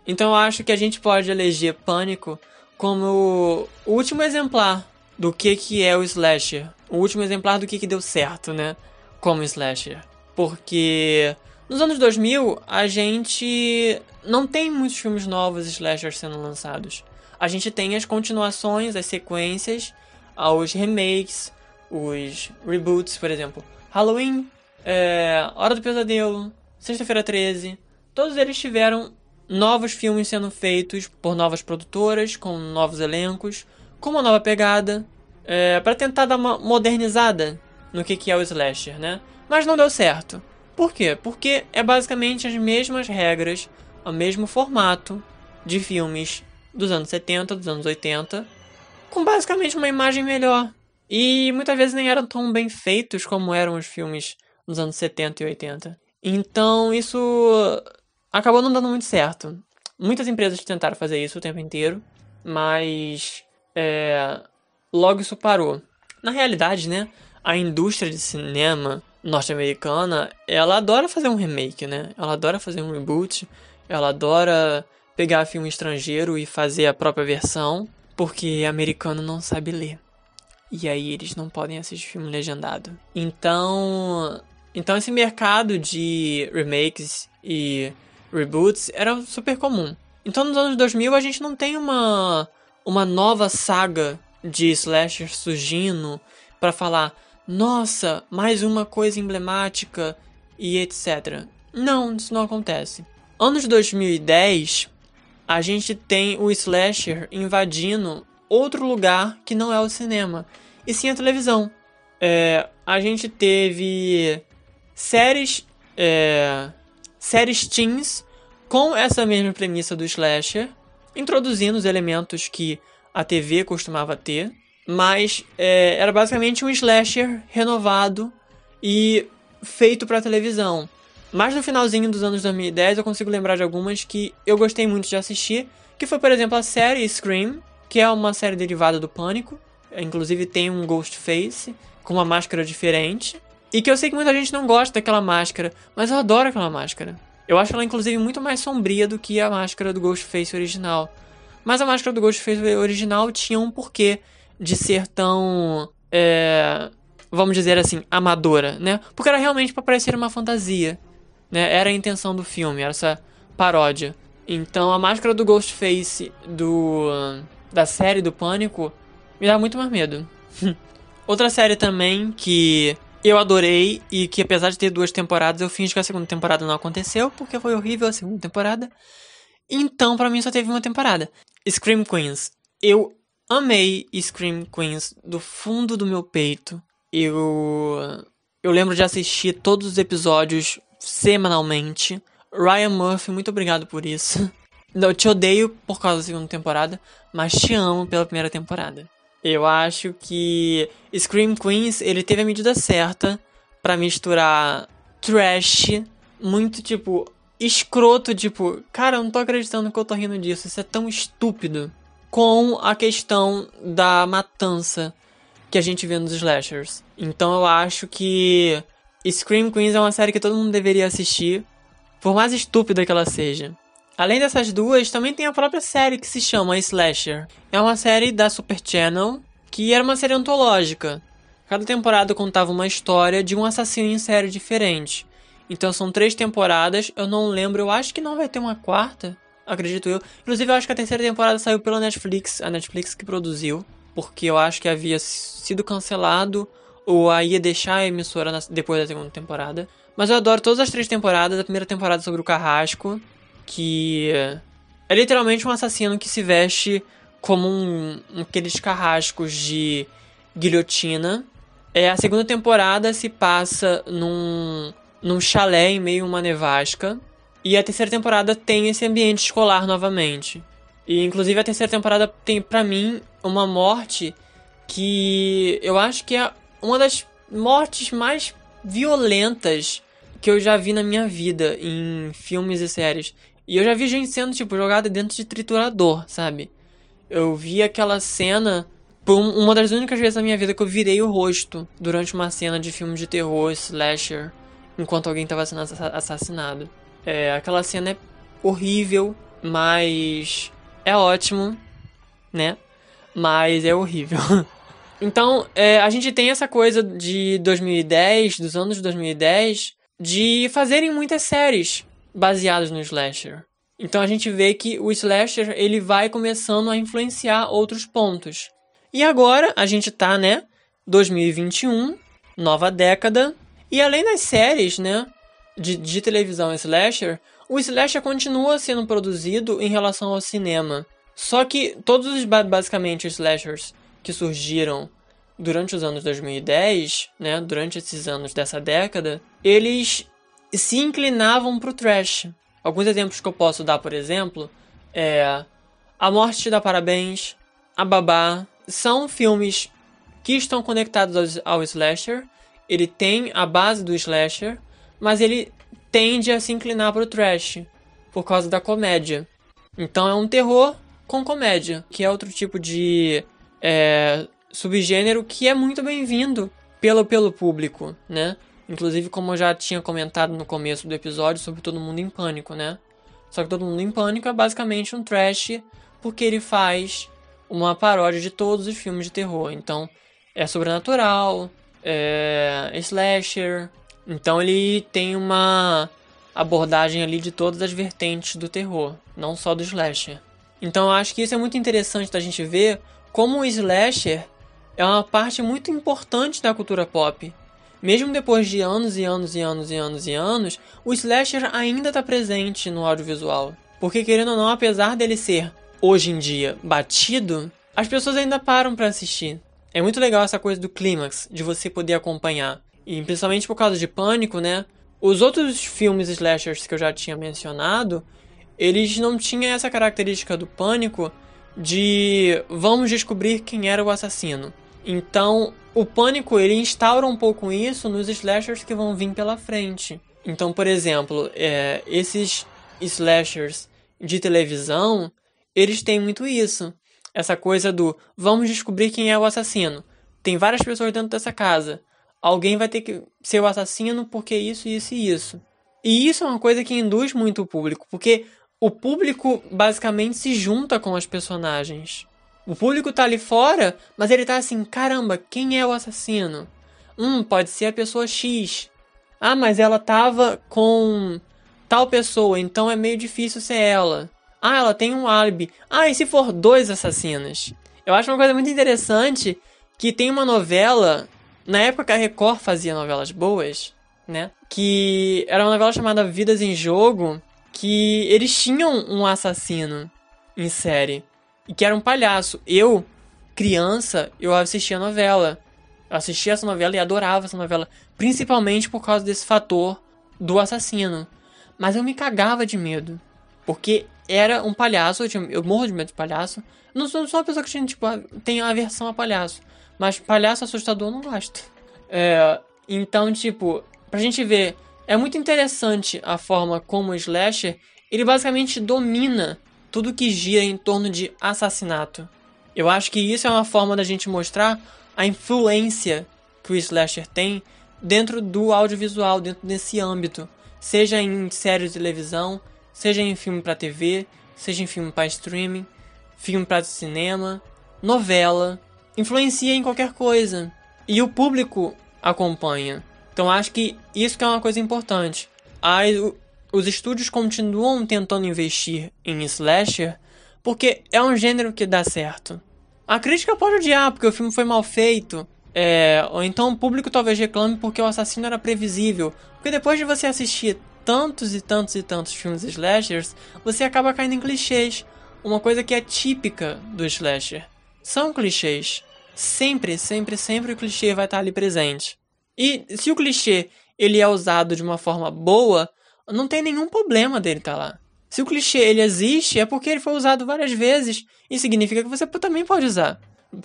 Então eu acho que a gente pode eleger Pânico como o último exemplar do que, que é o slasher. O último exemplar do que, que deu certo, né? Como slasher. Porque nos anos 2000 a gente não tem muitos filmes novos slasher sendo lançados. A gente tem as continuações, as sequências, os remakes, os reboots, por exemplo, Halloween, é, Hora do Pesadelo, Sexta-feira 13, todos eles tiveram novos filmes sendo feitos por novas produtoras, com novos elencos, com uma nova pegada, é, para tentar dar uma modernizada no que, que é o slasher, né? Mas não deu certo. Por quê? Porque é basicamente as mesmas regras, o mesmo formato de filmes dos anos 70, dos anos 80, com basicamente uma imagem melhor. E muitas vezes nem eram tão bem feitos como eram os filmes nos anos 70 e 80. Então isso acabou não dando muito certo. Muitas empresas tentaram fazer isso o tempo inteiro, mas é, logo isso parou. Na realidade, né, a indústria de cinema norte-americana, ela adora fazer um remake, né? Ela adora fazer um reboot, ela adora pegar filme estrangeiro e fazer a própria versão, porque americano não sabe ler. E aí eles não podem assistir filme legendado. Então, então esse mercado de remakes e reboots era super comum. Então nos anos 2000 a gente não tem uma uma nova saga de slasher surgindo para falar, nossa, mais uma coisa emblemática e etc. Não, isso não acontece. Anos 2010, a gente tem o slasher invadindo outro lugar que não é o cinema, e sim a televisão. É, a gente teve séries, é, séries teens com essa mesma premissa do slasher, introduzindo os elementos que a TV costumava ter, mas é, era basicamente um slasher renovado e feito para televisão. Mas no finalzinho dos anos 2010 eu consigo lembrar de algumas que eu gostei muito de assistir, que foi por exemplo a série Scream, que é uma série derivada do Pânico, inclusive tem um Ghostface com uma máscara diferente, e que eu sei que muita gente não gosta daquela máscara, mas eu adoro aquela máscara. Eu acho ela inclusive muito mais sombria do que a máscara do Ghostface original. Mas a máscara do Ghostface original tinha um porquê de ser tão. É, vamos dizer assim, amadora, né? Porque era realmente para parecer uma fantasia. Né? Era a intenção do filme, era essa paródia. Então a máscara do Ghostface do da série do Pânico me dá muito mais medo. Outra série também que eu adorei e que apesar de ter duas temporadas, eu fingi que a segunda temporada não aconteceu porque foi horrível a segunda temporada. Então, para mim só teve uma temporada. Scream Queens. Eu amei Scream Queens do fundo do meu peito. Eu eu lembro de assistir todos os episódios semanalmente. Ryan Murphy, muito obrigado por isso. Eu te odeio por causa da segunda temporada, mas te amo pela primeira temporada. Eu acho que Scream Queens, ele teve a medida certa para misturar trash, muito tipo escroto, tipo, cara, eu não tô acreditando que eu tô rindo disso, isso é tão estúpido, com a questão da matança que a gente vê nos slashers. Então eu acho que Scream Queens é uma série que todo mundo deveria assistir, por mais estúpida que ela seja. Além dessas duas, também tem a própria série que se chama Slasher. É uma série da Super Channel que era uma série antológica. Cada temporada contava uma história de um assassino em série diferente. Então são três temporadas, eu não lembro, eu acho que não vai ter uma quarta, acredito eu. Inclusive eu acho que a terceira temporada saiu pela Netflix, a Netflix que produziu, porque eu acho que havia sido cancelado ou aí ia deixar a emissora depois da segunda temporada. Mas eu adoro todas as três temporadas. A primeira temporada sobre o Carrasco, que é literalmente um assassino que se veste como um, um aqueles carrascos de guilhotina. É, a segunda temporada se passa num, num chalé em meio a uma nevasca. E a terceira temporada tem esse ambiente escolar novamente. E inclusive a terceira temporada tem para mim uma morte que eu acho que é uma das mortes mais violentas que eu já vi na minha vida em filmes e séries. E eu já vi gente sendo, tipo, jogada dentro de triturador, sabe? Eu vi aquela cena por uma das únicas vezes na minha vida que eu virei o rosto durante uma cena de filme de terror, slasher, enquanto alguém estava sendo assassinado. É, aquela cena é horrível, mas é ótimo, né? Mas é horrível. então, é, a gente tem essa coisa de 2010, dos anos de 2010, de fazerem muitas séries baseadas no slasher. Então a gente vê que o slasher ele vai começando a influenciar outros pontos. E agora a gente tá, né, 2021, nova década, e além das séries, né, de, de televisão slasher, o slasher continua sendo produzido em relação ao cinema. Só que todos os basicamente os slashers que surgiram durante os anos 2010, né, durante esses anos dessa década, eles se inclinavam pro trash. Alguns exemplos que eu posso dar, por exemplo, é A Morte te dá Parabéns, A Babá, são filmes que estão conectados ao, ao slasher. Ele tem a base do slasher, mas ele tende a se inclinar pro trash por causa da comédia. Então é um terror com comédia, que é outro tipo de é, subgênero que é muito bem-vindo pelo, pelo público, né? Inclusive, como eu já tinha comentado no começo do episódio sobre Todo Mundo em Pânico, né? Só que Todo Mundo em Pânico é basicamente um trash porque ele faz uma paródia de todos os filmes de terror. Então, é sobrenatural, é slasher. Então, ele tem uma abordagem ali de todas as vertentes do terror, não só do slasher. Então, eu acho que isso é muito interessante da gente ver como o slasher é uma parte muito importante da cultura pop. Mesmo depois de anos e anos e anos e anos e anos, o slasher ainda está presente no audiovisual. Porque querendo ou não, apesar dele ser hoje em dia batido, as pessoas ainda param para assistir. É muito legal essa coisa do clímax, de você poder acompanhar. E principalmente por causa de Pânico, né? Os outros filmes slashers que eu já tinha mencionado, eles não tinham essa característica do Pânico de vamos descobrir quem era o assassino. Então, o Pânico ele instaura um pouco isso nos slashers que vão vir pela frente. Então, por exemplo, é, esses slashers de televisão, eles têm muito isso. Essa coisa do vamos descobrir quem é o assassino. Tem várias pessoas dentro dessa casa. Alguém vai ter que ser o assassino porque isso, isso e isso. E isso é uma coisa que induz muito o público, porque o público basicamente se junta com os personagens. O público tá ali fora, mas ele tá assim: caramba, quem é o assassino? Hum, pode ser a pessoa X. Ah, mas ela tava com tal pessoa, então é meio difícil ser ela. Ah, ela tem um álibi. Ah, e se for dois assassinos? Eu acho uma coisa muito interessante que tem uma novela, na época que a Record fazia novelas boas, né? Que era uma novela chamada Vidas em Jogo, que eles tinham um assassino em série e que era um palhaço. Eu, criança, eu assistia a novela. Eu assistia essa novela e adorava essa novela, principalmente por causa desse fator do assassino. Mas eu me cagava de medo, porque era um palhaço, eu, tinha, eu morro de medo de palhaço. Não sou, sou uma pessoa que tinha, tipo, tem aversão a palhaço. Mas palhaço assustador eu não gosto. É, então, tipo, pra gente ver, é muito interessante a forma como o slasher, ele basicamente domina tudo que gira em torno de assassinato. Eu acho que isso é uma forma da gente mostrar a influência que o slasher tem dentro do audiovisual, dentro desse âmbito, seja em séries de televisão, seja em filme para TV, seja em filme para streaming, filme para cinema, novela, influencia em qualquer coisa e o público acompanha. Então acho que isso que é uma coisa importante. Aí, os estúdios continuam tentando investir em slasher porque é um gênero que dá certo. A crítica pode odiar porque o filme foi mal feito, é, ou então o público talvez reclame porque o assassino era previsível. Porque depois de você assistir tantos e tantos e tantos filmes slashers, você acaba caindo em clichês. Uma coisa que é típica do slasher. São clichês. Sempre, sempre, sempre o clichê vai estar ali presente. E se o clichê ele é usado de uma forma boa, não tem nenhum problema dele estar lá. Se o clichê ele existe, é porque ele foi usado várias vezes e significa que você também pode usar,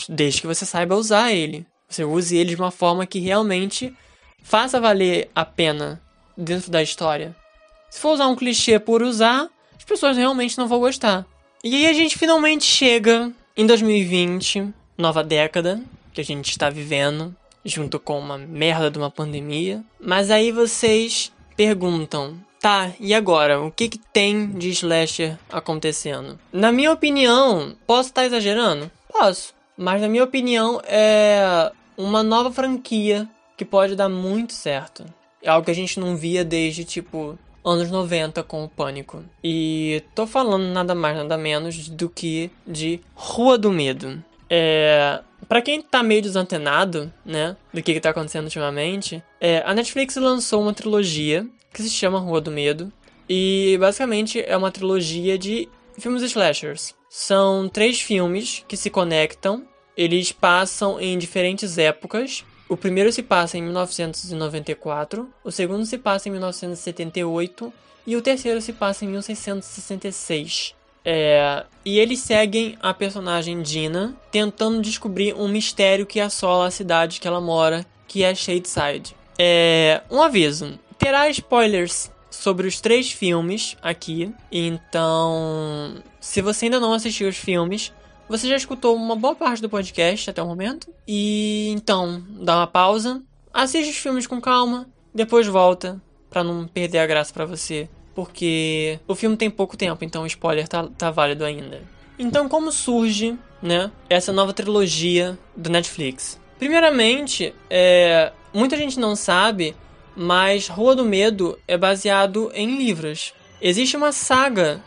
desde que você saiba usar ele. Você use ele de uma forma que realmente faça valer a pena dentro da história. Se for usar um clichê por usar, as pessoas realmente não vão gostar. E aí a gente finalmente chega em 2020, nova década que a gente está vivendo, junto com uma merda de uma pandemia. Mas aí vocês perguntam: tá, e agora? O que, que tem de slasher acontecendo? Na minha opinião, posso estar exagerando? Posso. Mas na minha opinião, é uma nova franquia que pode dar muito certo. É algo que a gente não via desde, tipo, anos 90 com o Pânico. E tô falando nada mais, nada menos do que de Rua do Medo. É, para quem tá meio desantenado, né, do que, que tá acontecendo ultimamente, é, a Netflix lançou uma trilogia que se chama Rua do Medo. E basicamente é uma trilogia de filmes slashers. São três filmes que se conectam eles passam em diferentes épocas. O primeiro se passa em 1994, o segundo se passa em 1978 e o terceiro se passa em 1666. É, e eles seguem a personagem Dina tentando descobrir um mistério que assola a cidade que ela mora, que é Shadeside. É, um aviso: terá spoilers sobre os três filmes aqui, então se você ainda não assistiu os filmes, você já escutou uma boa parte do podcast até o momento, e então dá uma pausa, assiste os filmes com calma, depois volta para não perder a graça para você porque o filme tem pouco tempo, então o spoiler tá, tá válido ainda. Então, como surge, né, essa nova trilogia do Netflix? Primeiramente, é, muita gente não sabe, mas Rua do Medo é baseado em livros. Existe uma saga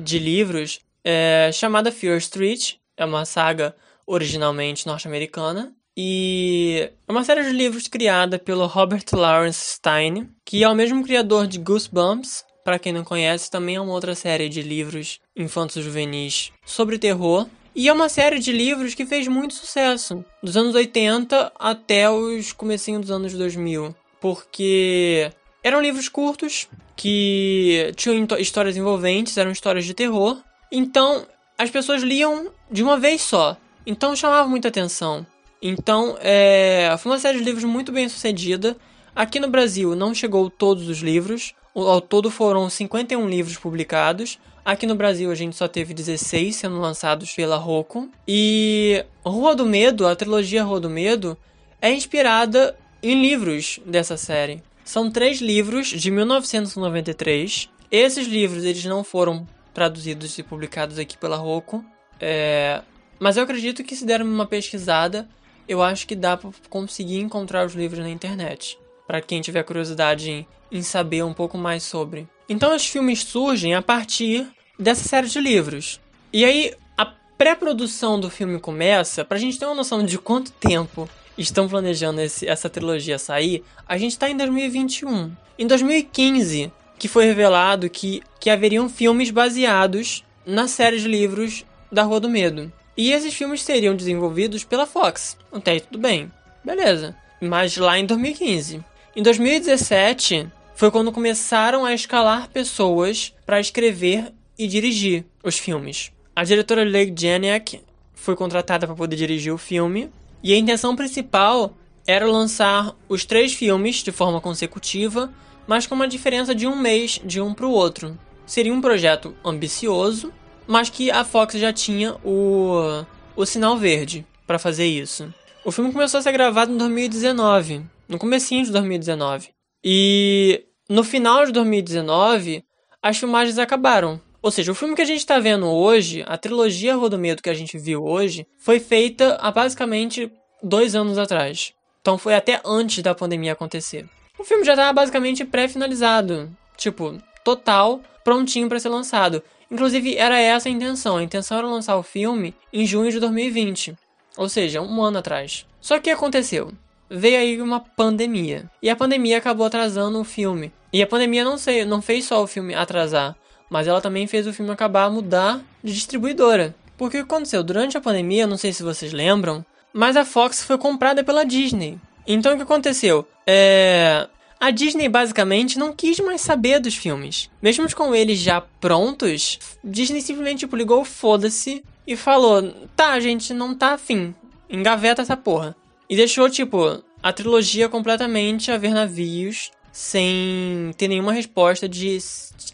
de livros é, chamada Fear Street, é uma saga originalmente norte-americana, e é uma série de livros criada pelo Robert Lawrence Stein, que é o mesmo criador de Goosebumps para quem não conhece, também é uma outra série de livros infantos juvenis sobre terror. E é uma série de livros que fez muito sucesso, dos anos 80 até os comecinhos dos anos 2000, porque eram livros curtos que tinham histórias envolventes, eram histórias de terror. Então, as pessoas liam de uma vez só. Então chamava muita atenção. Então, é, foi uma série de livros muito bem sucedida. Aqui no Brasil não chegou todos os livros, ao todo foram 51 livros publicados. Aqui no Brasil a gente só teve 16 sendo lançados pela Roku. E Rua do Medo, a trilogia Rua do Medo, é inspirada em livros dessa série. São três livros de 1993. Esses livros eles não foram traduzidos e publicados aqui pela Roku. É... Mas eu acredito que se der uma pesquisada, eu acho que dá para conseguir encontrar os livros na internet. Para quem tiver curiosidade em em saber um pouco mais sobre. Então os filmes surgem a partir dessa série de livros. E aí a pré-produção do filme começa, pra gente ter uma noção de quanto tempo estão planejando esse, essa trilogia sair, a gente tá em 2021. Em 2015, que foi revelado que, que haveriam filmes baseados na série de livros da Rua do Medo. E esses filmes seriam desenvolvidos pela Fox. Até aí tudo bem. Beleza. Mas lá em 2015. Em 2017, foi quando começaram a escalar pessoas para escrever e dirigir os filmes. A diretora Leigh Janiak foi contratada para poder dirigir o filme, e a intenção principal era lançar os três filmes de forma consecutiva, mas com uma diferença de um mês de um para o outro. Seria um projeto ambicioso, mas que a Fox já tinha o, o sinal verde para fazer isso. O filme começou a ser gravado em 2019, no comecinho de 2019. E no final de 2019, as filmagens acabaram. Ou seja, o filme que a gente está vendo hoje, a trilogia Rodomedo que a gente viu hoje, foi feita há basicamente dois anos atrás. Então foi até antes da pandemia acontecer. O filme já estava basicamente pré-finalizado. Tipo, total, prontinho para ser lançado. Inclusive, era essa a intenção. A intenção era lançar o filme em junho de 2020. Ou seja, um ano atrás. Só que aconteceu? veio aí uma pandemia. E a pandemia acabou atrasando o filme. E a pandemia não, sei, não fez só o filme atrasar, mas ela também fez o filme acabar a mudar de distribuidora. Porque o que aconteceu? Durante a pandemia, não sei se vocês lembram, mas a Fox foi comprada pela Disney. Então o que aconteceu? É... A Disney basicamente não quis mais saber dos filmes. Mesmo com eles já prontos, Disney simplesmente tipo, ligou foda-se e falou: tá, gente, não tá afim. Engaveta essa porra. E deixou, tipo, a trilogia completamente a ver navios, sem ter nenhuma resposta de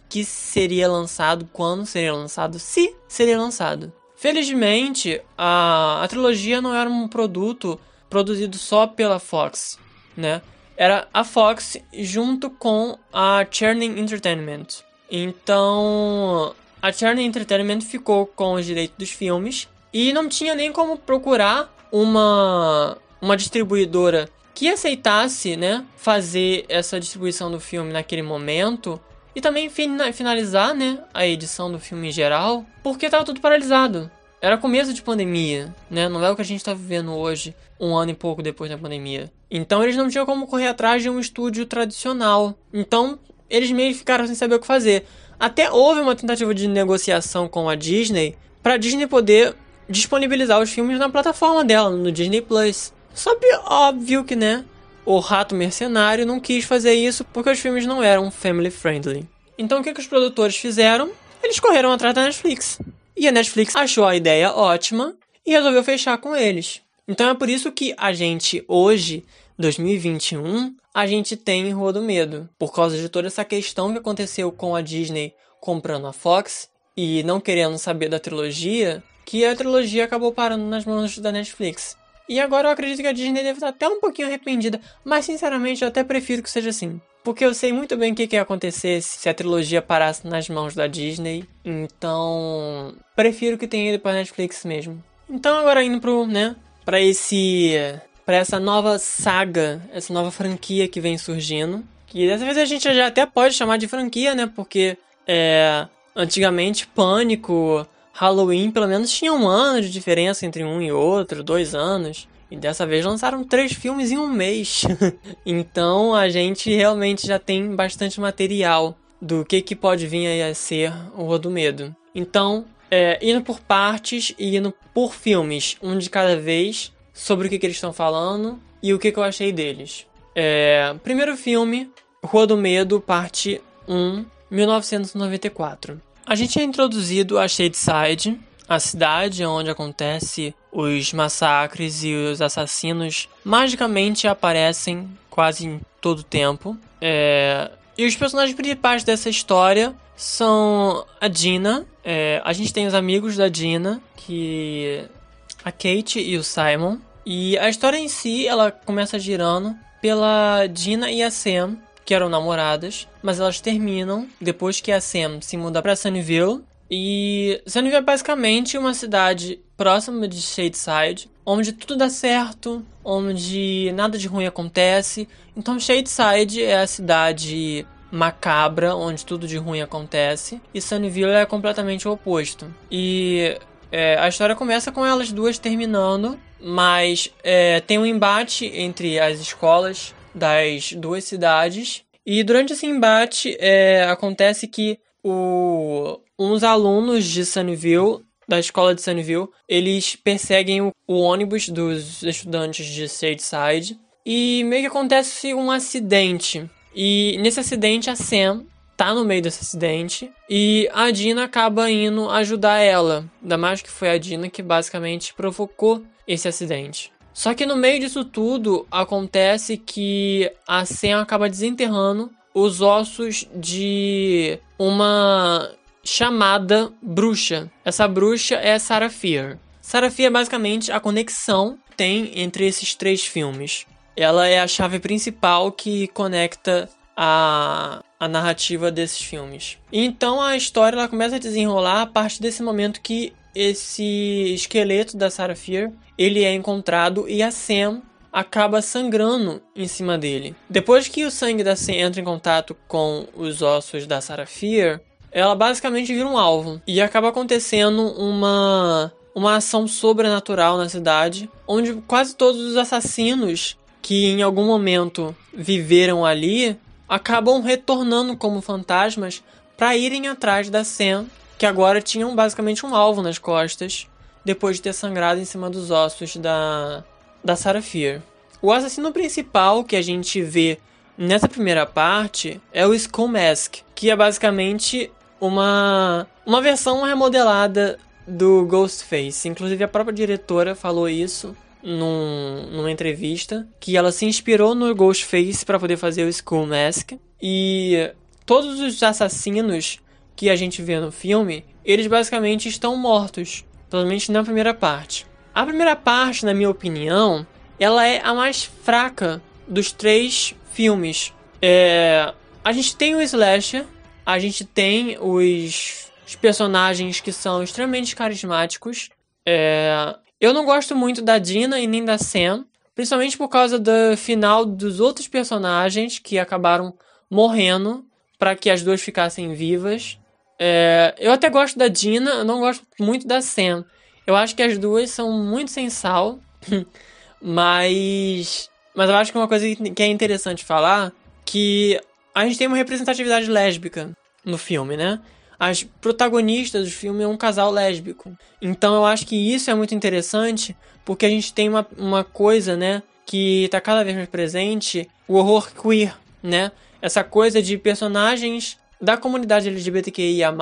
que seria lançado, quando seria lançado, se seria lançado. Felizmente, a, a trilogia não era um produto produzido só pela Fox, né? Era a Fox junto com a Churning Entertainment. Então, a Churning Entertainment ficou com os direitos dos filmes e não tinha nem como procurar uma uma distribuidora que aceitasse, né, fazer essa distribuição do filme naquele momento e também finalizar, né, a edição do filme em geral, porque tava tudo paralisado. Era começo de pandemia, né? Não é o que a gente tá vivendo hoje, um ano e pouco depois da pandemia. Então eles não tinham como correr atrás de um estúdio tradicional. Então eles meio que ficaram sem saber o que fazer. Até houve uma tentativa de negociação com a Disney para a Disney poder disponibilizar os filmes na plataforma dela, no Disney Plus. Só que óbvio que, né, o rato mercenário não quis fazer isso porque os filmes não eram family friendly. Então o que, que os produtores fizeram? Eles correram atrás da Netflix. E a Netflix achou a ideia ótima e resolveu fechar com eles. Então é por isso que a gente hoje, 2021, a gente tem Rua do Medo. Por causa de toda essa questão que aconteceu com a Disney comprando a Fox e não querendo saber da trilogia, que a trilogia acabou parando nas mãos da Netflix. E agora eu acredito que a Disney deve estar até um pouquinho arrependida, mas sinceramente eu até prefiro que seja assim. Porque eu sei muito bem o que, que ia acontecer se a trilogia parasse nas mãos da Disney. Então, prefiro que tenha ido para Netflix mesmo. Então agora indo pro, né, para esse para essa nova saga, essa nova franquia que vem surgindo, que dessa vez a gente já até pode chamar de franquia, né? Porque é, antigamente Pânico, Halloween, pelo menos tinha um ano de diferença entre um e outro, dois anos. E dessa vez lançaram três filmes em um mês. então a gente realmente já tem bastante material do que, que pode vir a ser o Rua do Medo. Então, é, indo por partes e indo por filmes, um de cada vez, sobre o que, que eles estão falando e o que, que eu achei deles. É, primeiro filme, Rua do Medo, parte 1, 1994. A gente é introduzido a Shadeside, a cidade onde acontece os massacres e os assassinos magicamente aparecem quase em todo o tempo. É... E os personagens principais dessa história são a Dina. É... A gente tem os amigos da Dina, que a Kate e o Simon. E a história em si, ela começa girando pela Dina e a Sam, que eram namoradas, mas elas terminam depois que a Sam se muda para Sunnyvale. E Sunnyvale é basicamente uma cidade próxima de Shadeside, onde tudo dá certo, onde nada de ruim acontece. Então Shadeside é a cidade macabra, onde tudo de ruim acontece, e Sunnyvale é completamente o oposto. E é, a história começa com elas duas terminando, mas é, tem um embate entre as escolas das duas cidades. E durante esse embate é, acontece que o, uns alunos de Sunnyvale, da escola de Sunnyvale, eles perseguem o, o ônibus dos estudantes de Shadeside. E meio que acontece um acidente. E nesse acidente a Sam tá no meio desse acidente e a Dina acaba indo ajudar ela. Ainda mais que foi a Dina que basicamente provocou esse acidente. Só que no meio disso tudo acontece que a Sam acaba desenterrando os ossos de uma chamada bruxa. Essa bruxa é Sarah Fear. Sarah Fear é basicamente a conexão que tem entre esses três filmes. Ela é a chave principal que conecta a, a narrativa desses filmes. Então a história ela começa a desenrolar a partir desse momento que esse esqueleto da Sarah Fear ele é encontrado e a Sam acaba sangrando em cima dele. Depois que o sangue da Sam entra em contato com os ossos da Sarah Fear, ela basicamente vira um alvo e acaba acontecendo uma uma ação sobrenatural na cidade, onde quase todos os assassinos que em algum momento viveram ali acabam retornando como fantasmas para irem atrás da Sam, que agora tinham basicamente um alvo nas costas depois de ter sangrado em cima dos ossos da, da Sarah Fear. O assassino principal que a gente vê nessa primeira parte é o Skull Mask, que é basicamente uma, uma versão remodelada do Ghostface. Inclusive a própria diretora falou isso num, numa entrevista, que ela se inspirou no Ghostface para poder fazer o Skull Mask. E todos os assassinos que a gente vê no filme, eles basicamente estão mortos. Pelo menos na primeira parte. A primeira parte, na minha opinião, ela é a mais fraca dos três filmes. É, a gente tem o Slasher, a gente tem os, os personagens que são extremamente carismáticos. É, eu não gosto muito da Dina e nem da Sam, principalmente por causa do final dos outros personagens que acabaram morrendo para que as duas ficassem vivas. É, eu até gosto da Dina, eu não gosto muito da Sam. Eu acho que as duas são muito sem sal, mas mas eu acho que uma coisa que é interessante falar que a gente tem uma representatividade lésbica no filme, né? as protagonistas do filme é um casal lésbico. Então eu acho que isso é muito interessante, porque a gente tem uma, uma coisa, né, que está cada vez mais presente, o horror queer, né? Essa coisa de personagens da comunidade LGBTQIA+,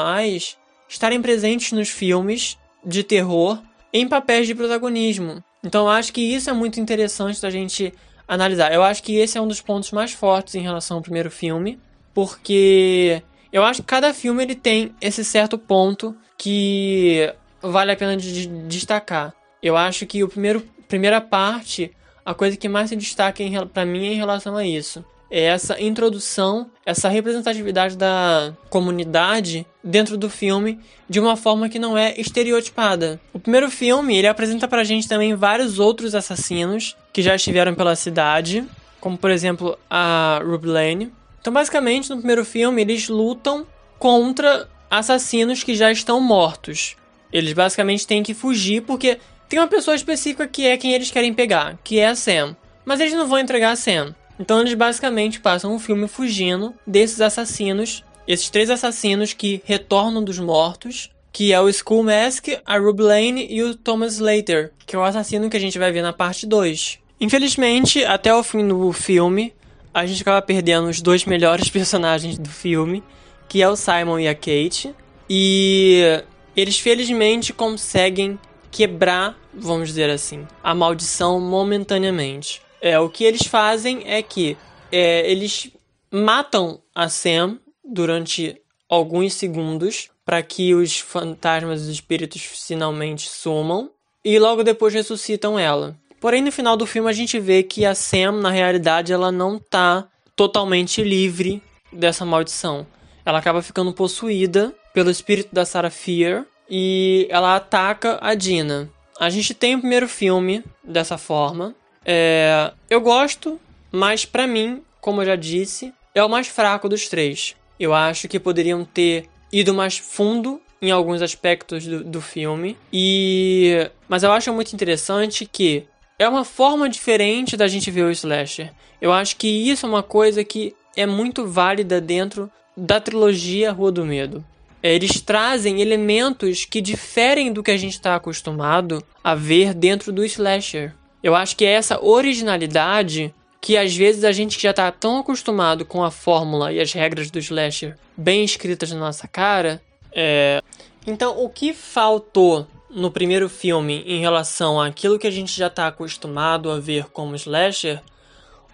estarem presentes nos filmes de terror em papéis de protagonismo. Então acho que isso é muito interessante da gente analisar. Eu acho que esse é um dos pontos mais fortes em relação ao primeiro filme, porque eu acho que cada filme ele tem esse certo ponto que vale a pena de destacar. Eu acho que o primeiro primeira parte, a coisa que mais se destaca para mim é em relação a isso é essa introdução, essa representatividade da comunidade dentro do filme de uma forma que não é estereotipada. O primeiro filme, ele apresenta pra gente também vários outros assassinos que já estiveram pela cidade, como por exemplo a Ruby Lane. Então, basicamente, no primeiro filme, eles lutam contra assassinos que já estão mortos. Eles basicamente têm que fugir porque tem uma pessoa específica que é quem eles querem pegar, que é a Sam. Mas eles não vão entregar a Sam. Então eles basicamente passam o filme fugindo desses assassinos, esses três assassinos que retornam dos mortos, que é o Skull Mask, a Ruby Lane e o Thomas Slater, que é o assassino que a gente vai ver na parte 2. Infelizmente, até o fim do filme, a gente acaba perdendo os dois melhores personagens do filme, que é o Simon e a Kate. E eles felizmente conseguem quebrar, vamos dizer assim, a maldição momentaneamente. É, o que eles fazem é que é, eles matam a Sam durante alguns segundos para que os fantasmas e os espíritos finalmente sumam e logo depois ressuscitam ela. Porém, no final do filme a gente vê que a Sam, na realidade, ela não tá totalmente livre dessa maldição. Ela acaba ficando possuída pelo espírito da Sarah Fear e ela ataca a Dina. A gente tem o primeiro filme dessa forma. É, eu gosto, mas para mim, como eu já disse, é o mais fraco dos três. Eu acho que poderiam ter ido mais fundo em alguns aspectos do, do filme. E mas eu acho muito interessante que é uma forma diferente da gente ver o slasher. Eu acho que isso é uma coisa que é muito válida dentro da trilogia Rua do Medo. É, eles trazem elementos que diferem do que a gente está acostumado a ver dentro do slasher. Eu acho que é essa originalidade que às vezes a gente já está tão acostumado com a fórmula e as regras do slasher bem escritas na nossa cara. É... Então, o que faltou no primeiro filme em relação àquilo que a gente já está acostumado a ver como slasher,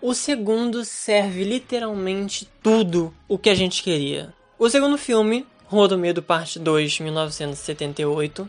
o segundo serve literalmente tudo o que a gente queria. O segundo filme Rua do Medo, parte 2, 1978,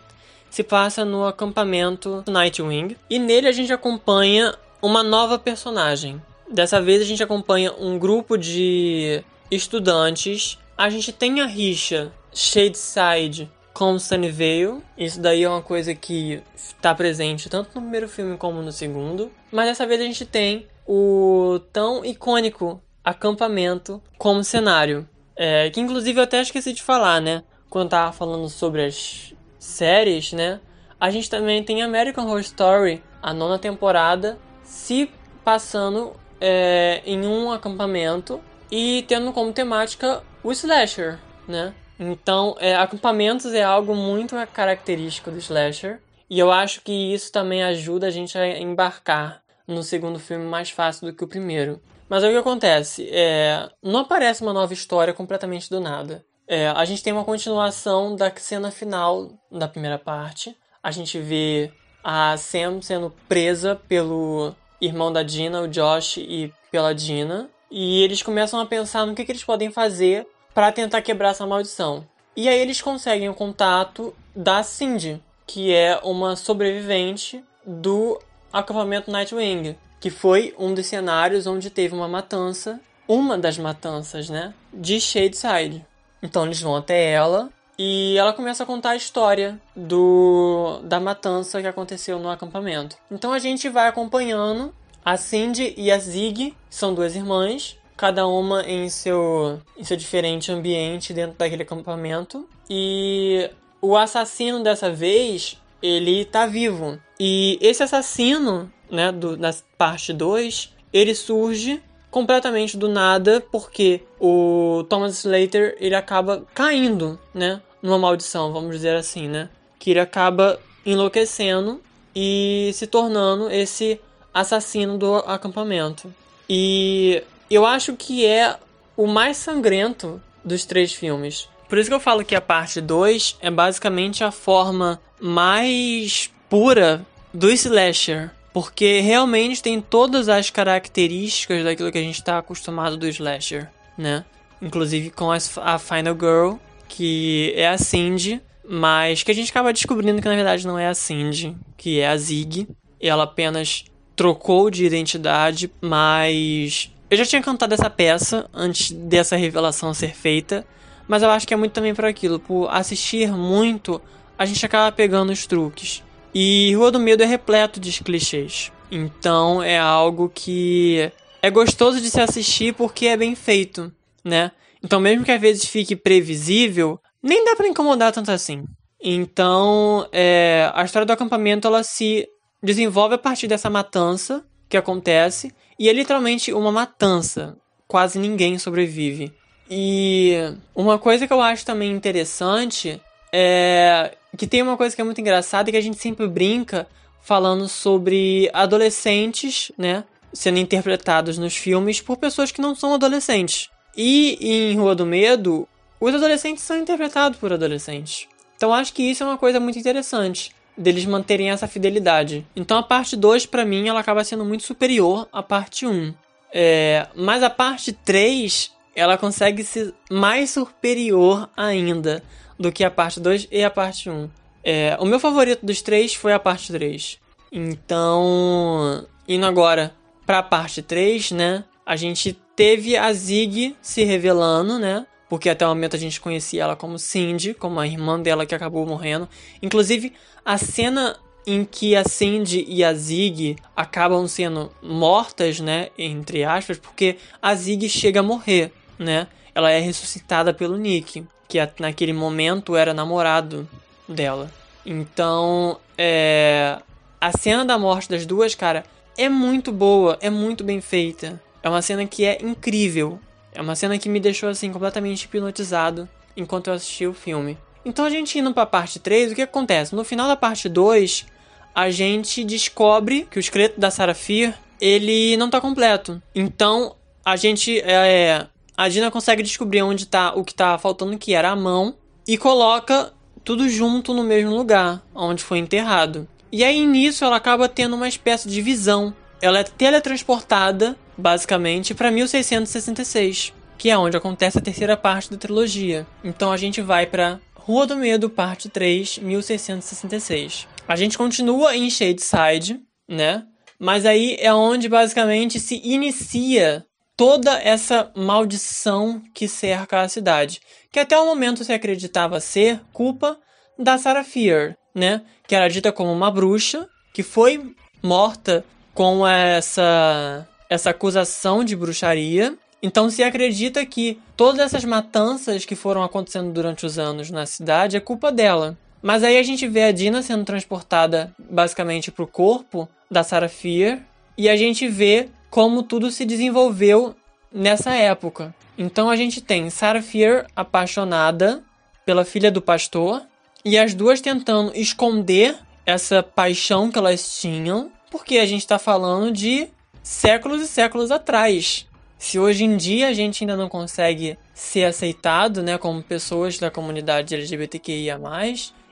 se passa no acampamento Nightwing e nele a gente acompanha uma nova personagem. Dessa vez a gente acompanha um grupo de estudantes. A gente tem a rixa Shadeside com Sunnyvale. Isso daí é uma coisa que está presente tanto no primeiro filme como no segundo. Mas dessa vez a gente tem o tão icônico acampamento como cenário. É, que inclusive eu até esqueci de falar, né? Quando tava falando sobre as séries, né? A gente também tem American Horror Story, a nona temporada, se passando é, em um acampamento e tendo como temática o slasher, né? Então, é, acampamentos é algo muito característico do slasher. E eu acho que isso também ajuda a gente a embarcar no segundo filme mais fácil do que o primeiro. Mas aí o que acontece? É, não aparece uma nova história completamente do nada. É, a gente tem uma continuação da cena final da primeira parte. A gente vê a Sam sendo presa pelo irmão da Dina, o Josh, e pela Dina. E eles começam a pensar no que, que eles podem fazer para tentar quebrar essa maldição. E aí eles conseguem o contato da Cindy, que é uma sobrevivente do acampamento Nightwing que foi um dos cenários onde teve uma matança, uma das matanças, né, de Shadeside. Então eles vão até ela e ela começa a contar a história do da matança que aconteceu no acampamento. Então a gente vai acompanhando a Cindy e a Zig, são duas irmãs, cada uma em seu, em seu diferente ambiente dentro daquele acampamento. E o assassino dessa vez, ele tá vivo. E esse assassino, né, do, da parte 2, ele surge completamente do nada porque o Thomas Slater ele acaba caindo, né, numa maldição, vamos dizer assim, né? Que ele acaba enlouquecendo e se tornando esse assassino do acampamento. E eu acho que é o mais sangrento dos três filmes. Por isso que eu falo que a parte 2 é basicamente a forma mais pura do slasher. Porque realmente tem todas as características daquilo que a gente está acostumado do slasher, né? Inclusive com a Final Girl, que é a Cindy, mas que a gente acaba descobrindo que na verdade não é a Cindy, que é a Zig. Ela apenas trocou de identidade, mas eu já tinha cantado essa peça antes dessa revelação ser feita, mas eu acho que é muito também por aquilo, por assistir muito, a gente acaba pegando os truques. E Rua do Medo é repleto de clichês. Então é algo que é gostoso de se assistir porque é bem feito, né? Então mesmo que às vezes fique previsível, nem dá para incomodar tanto assim. Então, é, a história do acampamento ela se desenvolve a partir dessa matança que acontece e é literalmente uma matança. Quase ninguém sobrevive. E uma coisa que eu acho também interessante é que tem uma coisa que é muito engraçada que a gente sempre brinca falando sobre adolescentes, né, sendo interpretados nos filmes por pessoas que não são adolescentes. E em Rua do Medo, os adolescentes são interpretados por adolescentes. Então acho que isso é uma coisa muito interessante deles manterem essa fidelidade. Então a parte 2 para mim ela acaba sendo muito superior à parte 1. Um. É, mas a parte 3 ela consegue ser mais superior ainda do que a parte 2 e a parte 1. Um. É, o meu favorito dos três foi a parte 3. Então, indo agora para a parte 3, né? A gente teve a Zig se revelando, né? Porque até o momento a gente conhecia ela como Cindy, como a irmã dela que acabou morrendo. Inclusive, a cena em que a Cindy e a Zig acabam sendo mortas, né, entre aspas, porque a Zig chega a morrer, né? Ela é ressuscitada pelo Nick que naquele momento era namorado dela. Então, é. A cena da morte das duas, cara, é muito boa, é muito bem feita. É uma cena que é incrível. É uma cena que me deixou assim completamente hipnotizado enquanto eu assistia o filme. Então a gente indo pra parte 3, o que acontece? No final da parte 2, a gente descobre que o esqueleto da Sarah Fear, ele não tá completo. Então a gente é, a Dina consegue descobrir onde tá o que tá faltando, que era a mão, e coloca tudo junto no mesmo lugar, onde foi enterrado. E aí nisso ela acaba tendo uma espécie de visão. Ela é teletransportada, basicamente, para 1666, que é onde acontece a terceira parte da trilogia. Então a gente vai para Rua do Medo, parte 3, 1666. A gente continua em Shadeside, né? Mas aí é onde basicamente se inicia toda essa maldição que cerca a cidade, que até o momento se acreditava ser culpa da Sarah Fear, né? Que era dita como uma bruxa que foi morta com essa essa acusação de bruxaria. Então se acredita que todas essas matanças que foram acontecendo durante os anos na cidade é culpa dela. Mas aí a gente vê a Dina sendo transportada basicamente para o corpo da Sarah Fear e a gente vê como tudo se desenvolveu nessa época. Então a gente tem Sarah Fear apaixonada pela filha do pastor e as duas tentando esconder essa paixão que elas tinham, porque a gente está falando de séculos e séculos atrás. Se hoje em dia a gente ainda não consegue ser aceitado, né, como pessoas da comunidade LGBTQIA+,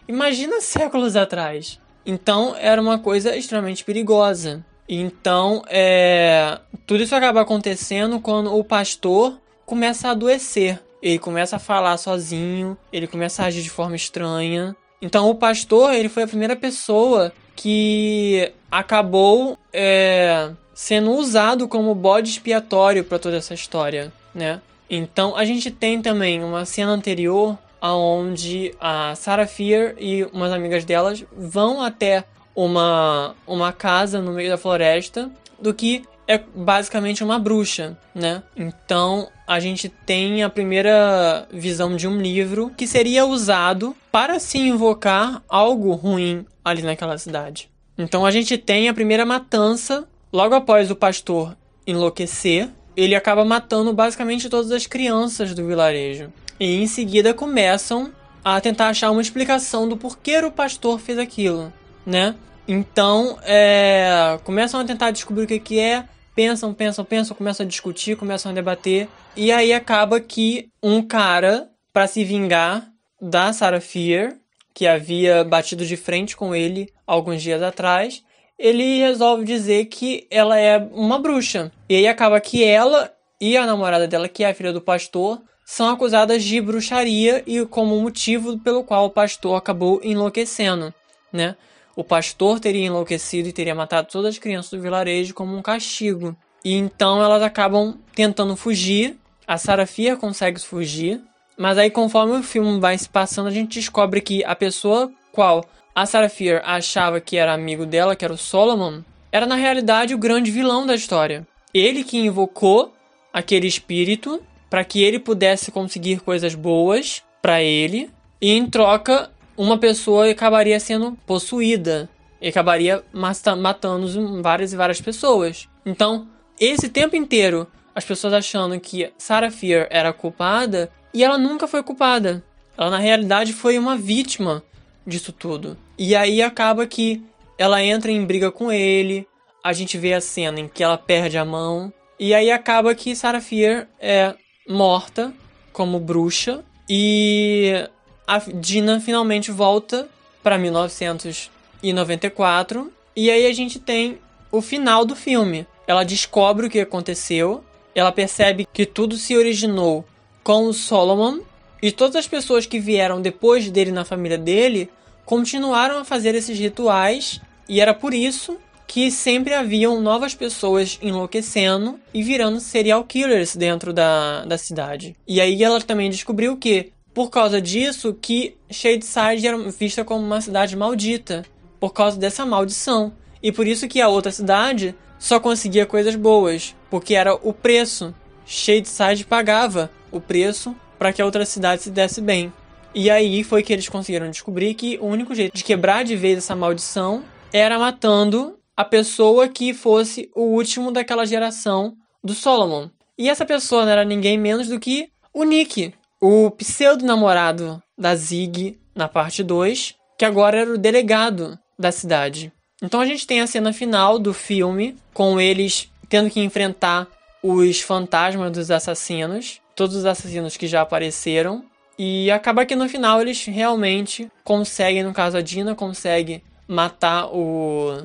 imagina séculos atrás. Então era uma coisa extremamente perigosa. Então, é, tudo isso acaba acontecendo quando o pastor começa a adoecer. Ele começa a falar sozinho, ele começa a agir de forma estranha. Então, o pastor ele foi a primeira pessoa que acabou é, sendo usado como bode expiatório para toda essa história, né? Então, a gente tem também uma cena anterior aonde a Sarah Fear e umas amigas delas vão até uma, uma casa no meio da floresta do que é basicamente uma bruxa, né? Então a gente tem a primeira visão de um livro que seria usado para se invocar algo ruim ali naquela cidade. Então a gente tem a primeira matança logo após o pastor enlouquecer. Ele acaba matando basicamente todas as crianças do vilarejo. E em seguida começam a tentar achar uma explicação do porquê o pastor fez aquilo, né? Então, é, começam a tentar descobrir o que, que é, pensam, pensam, pensam, começam a discutir, começam a debater, e aí acaba que um cara, para se vingar da Sarah Fear, que havia batido de frente com ele alguns dias atrás, ele resolve dizer que ela é uma bruxa. E aí acaba que ela e a namorada dela, que é a filha do pastor, são acusadas de bruxaria e como motivo pelo qual o pastor acabou enlouquecendo, né? O pastor teria enlouquecido e teria matado todas as crianças do vilarejo como um castigo. E então elas acabam tentando fugir. A Sarafia consegue fugir, mas aí conforme o filme vai se passando, a gente descobre que a pessoa qual a Sarafia achava que era amigo dela, que era o Solomon, era na realidade o grande vilão da história. Ele que invocou aquele espírito para que ele pudesse conseguir coisas boas para ele, e em troca, uma pessoa acabaria sendo possuída e acabaria matando várias e várias pessoas. Então, esse tempo inteiro, as pessoas achando que Sarah Fear era culpada e ela nunca foi culpada. Ela na realidade foi uma vítima disso tudo. E aí acaba que ela entra em briga com ele. A gente vê a cena em que ela perde a mão. E aí acaba que Sarah Fear é morta como bruxa e a Dina finalmente volta para 1994 e aí a gente tem o final do filme. Ela descobre o que aconteceu, ela percebe que tudo se originou com o Solomon e todas as pessoas que vieram depois dele na família dele continuaram a fazer esses rituais e era por isso que sempre haviam novas pessoas enlouquecendo e virando serial killers dentro da, da cidade. E aí ela também descobriu que, por causa disso, que Shadeside era vista como uma cidade maldita, por causa dessa maldição. E por isso que a outra cidade só conseguia coisas boas, porque era o preço. Shadeside pagava o preço para que a outra cidade se desse bem. E aí foi que eles conseguiram descobrir que o único jeito de quebrar de vez essa maldição era matando a pessoa que fosse o último daquela geração do Solomon. E essa pessoa não era ninguém menos do que o Nick, o pseudo-namorado da Zig na parte 2, que agora era o delegado da cidade. Então a gente tem a cena final do filme com eles tendo que enfrentar os fantasmas dos assassinos, todos os assassinos que já apareceram, e acaba que no final eles realmente conseguem, no caso a Dina consegue matar o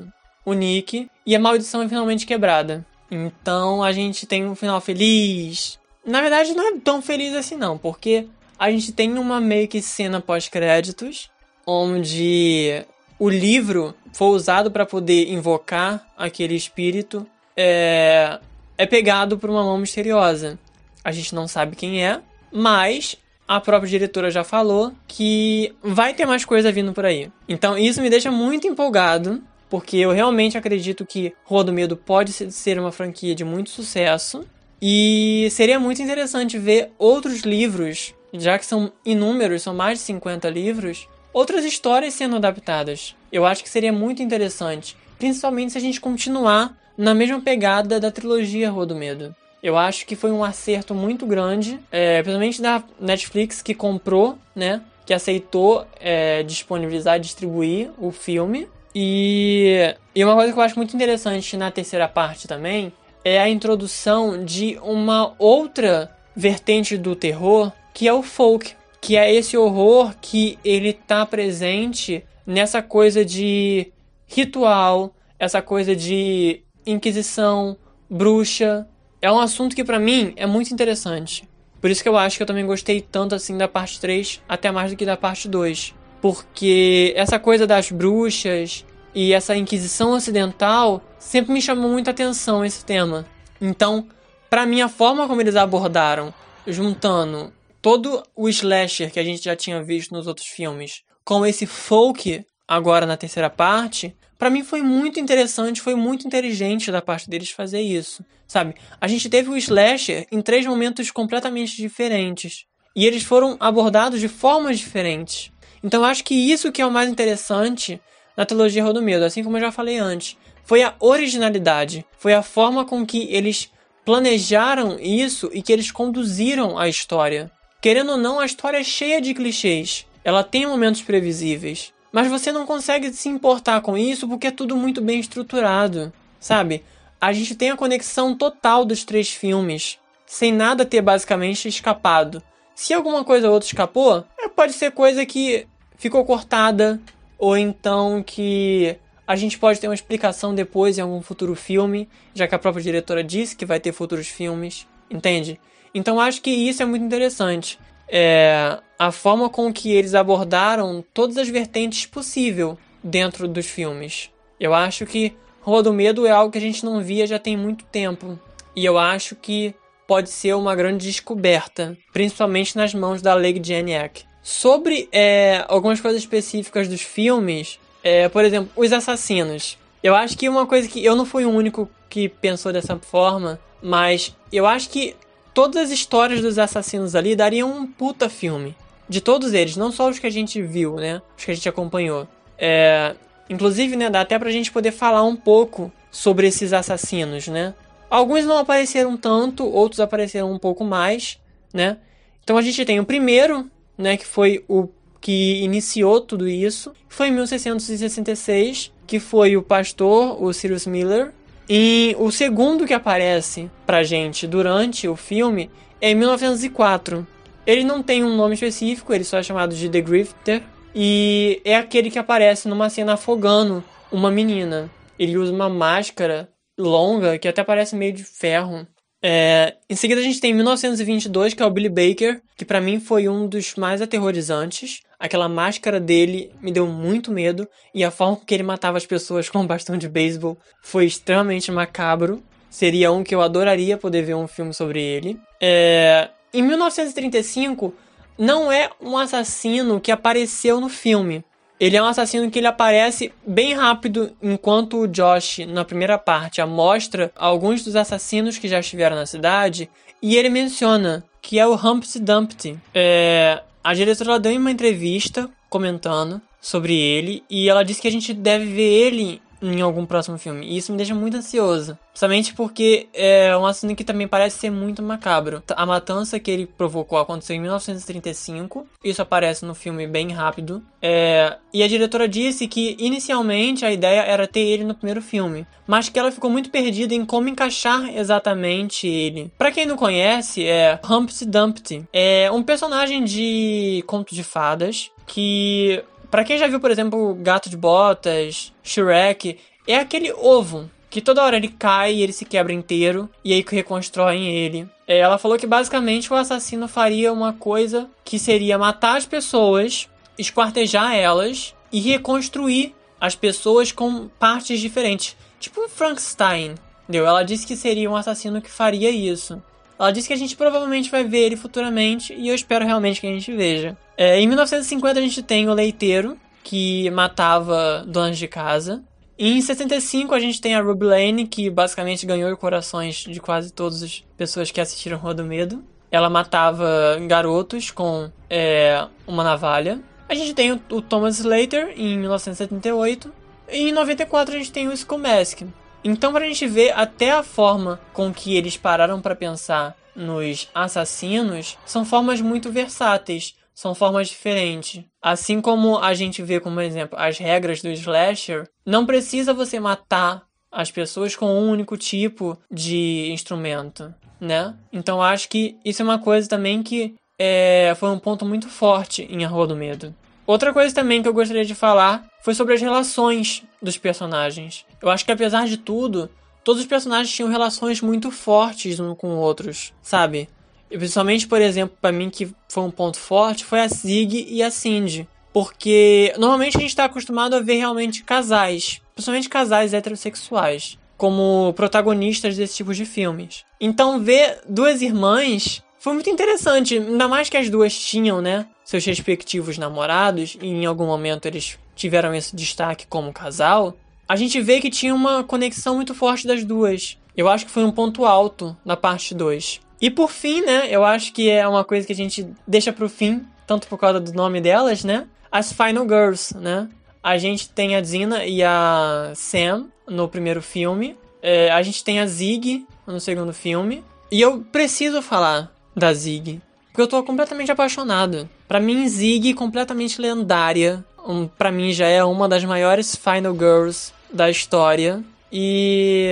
o Nick e a maldição é finalmente quebrada. Então a gente tem um final feliz. Na verdade, não é tão feliz assim, não, porque a gente tem uma meio que cena pós-créditos onde o livro foi usado para poder invocar aquele espírito é, é pegado por uma mão misteriosa. A gente não sabe quem é, mas a própria diretora já falou que vai ter mais coisa vindo por aí. Então isso me deixa muito empolgado porque eu realmente acredito que Rua do Medo pode ser uma franquia de muito sucesso. E seria muito interessante ver outros livros, já que são inúmeros, são mais de 50 livros, outras histórias sendo adaptadas. Eu acho que seria muito interessante, principalmente se a gente continuar na mesma pegada da trilogia Rua do Medo. Eu acho que foi um acerto muito grande, é, principalmente da Netflix que comprou, né? Que aceitou é, disponibilizar e distribuir o filme. E, e uma coisa que eu acho muito interessante na terceira parte também é a introdução de uma outra vertente do terror, que é o folk, que é esse horror que ele tá presente nessa coisa de ritual, essa coisa de inquisição, bruxa. É um assunto que para mim é muito interessante. Por isso que eu acho que eu também gostei tanto assim da parte 3, até mais do que da parte 2. Porque essa coisa das bruxas e essa Inquisição Ocidental sempre me chamou muita atenção esse tema. Então, para mim, a forma como eles abordaram, juntando todo o slasher que a gente já tinha visto nos outros filmes, com esse folk agora na terceira parte, para mim foi muito interessante, foi muito inteligente da parte deles fazer isso. Sabe? A gente teve o slasher em três momentos completamente diferentes. E eles foram abordados de formas diferentes. Então eu acho que isso que é o mais interessante na trilogia Rodo Medo, assim como eu já falei antes. Foi a originalidade, foi a forma com que eles planejaram isso e que eles conduziram a história. Querendo ou não, a história é cheia de clichês. ela tem momentos previsíveis. Mas você não consegue se importar com isso porque é tudo muito bem estruturado, sabe? A gente tem a conexão total dos três filmes, sem nada ter basicamente escapado. Se alguma coisa ou outra escapou, é, pode ser coisa que ficou cortada, ou então que a gente pode ter uma explicação depois em algum futuro filme, já que a própria diretora disse que vai ter futuros filmes, entende? Então acho que isso é muito interessante. É, a forma com que eles abordaram todas as vertentes possível dentro dos filmes. Eu acho que Rua do Medo é algo que a gente não via já tem muito tempo. E eu acho que pode ser uma grande descoberta, principalmente nas mãos da Leg Janiak. Sobre é, algumas coisas específicas dos filmes, é, por exemplo, os assassinos. Eu acho que uma coisa que eu não fui o único que pensou dessa forma, mas eu acho que todas as histórias dos assassinos ali dariam um puta filme. De todos eles, não só os que a gente viu, né? Os que a gente acompanhou. É, inclusive, né, dá até pra gente poder falar um pouco sobre esses assassinos, né? Alguns não apareceram tanto, outros apareceram um pouco mais, né? Então a gente tem o primeiro, né, que foi o que iniciou tudo isso foi em 1666, que foi o pastor, o Cyrus Miller. E o segundo que aparece pra gente durante o filme é em 1904. Ele não tem um nome específico, ele só é chamado de The Grifter. E é aquele que aparece numa cena afogando uma menina. Ele usa uma máscara longa que até parece meio de ferro. É, em seguida a gente tem 1922, que é o Billy Baker, que para mim foi um dos mais aterrorizantes. Aquela máscara dele me deu muito medo e a forma que ele matava as pessoas com um bastão de beisebol foi extremamente macabro. Seria um que eu adoraria poder ver um filme sobre ele. É, em 1935, não é um assassino que apareceu no filme. Ele é um assassino que ele aparece bem rápido, enquanto o Josh, na primeira parte, mostra alguns dos assassinos que já estiveram na cidade, e ele menciona que é o Humpty Dumpty. É, a diretora deu uma entrevista comentando sobre ele, e ela disse que a gente deve ver ele em algum próximo filme. E isso me deixa muito ansioso. Principalmente porque é um assassino que também parece ser muito macabro. A matança que ele provocou aconteceu em 1935. Isso aparece no filme bem rápido. É... E a diretora disse que inicialmente a ideia era ter ele no primeiro filme. Mas que ela ficou muito perdida em como encaixar exatamente ele. Para quem não conhece, é Humpty Dumpty. É um personagem de conto de fadas que para quem já viu, por exemplo, Gato de Botas, Shrek, é aquele ovo que toda hora ele cai e ele se quebra inteiro e aí reconstroem ele. É, ela falou que basicamente o assassino faria uma coisa que seria matar as pessoas, esquartejar elas e reconstruir as pessoas com partes diferentes. Tipo um Frankenstein, entendeu? Ela disse que seria um assassino que faria isso. Ela disse que a gente provavelmente vai ver ele futuramente e eu espero realmente que a gente veja. É, em 1950 a gente tem o leiteiro, que matava donas de casa. Em 65 a gente tem a Ruby Lane, que basicamente ganhou corações de quase todas as pessoas que assistiram Rua do Medo. Ela matava garotos com é, uma navalha. A gente tem o, Thomas Slater em 1978. E em 94 a gente tem o Skull Mask, então, para a gente ver até a forma com que eles pararam para pensar nos assassinos, são formas muito versáteis, são formas diferentes. Assim como a gente vê, como exemplo, as regras do slasher, não precisa você matar as pessoas com um único tipo de instrumento, né? Então acho que isso é uma coisa também que é, foi um ponto muito forte em A Rua do Medo. Outra coisa também que eu gostaria de falar foi sobre as relações dos personagens. Eu acho que apesar de tudo, todos os personagens tinham relações muito fortes uns com outros, sabe? Principalmente, por exemplo, para mim que foi um ponto forte, foi a Zig e a Cindy. Porque normalmente a gente está acostumado a ver realmente casais, principalmente casais heterossexuais, como protagonistas desse tipo de filmes. Então ver duas irmãs foi muito interessante, ainda mais que as duas tinham, né, seus respectivos namorados e em algum momento eles tiveram esse destaque como casal. A gente vê que tinha uma conexão muito forte das duas. Eu acho que foi um ponto alto na parte 2. E por fim, né, eu acho que é uma coisa que a gente deixa pro fim, tanto por causa do nome delas, né? As Final Girls, né? A gente tem a Dina e a Sam no primeiro filme. É, a gente tem a Zig no segundo filme. E eu preciso falar da Zig. Porque eu tô completamente apaixonado Para mim, Zig completamente lendária. Um, para mim já é uma das maiores Final Girls da história. E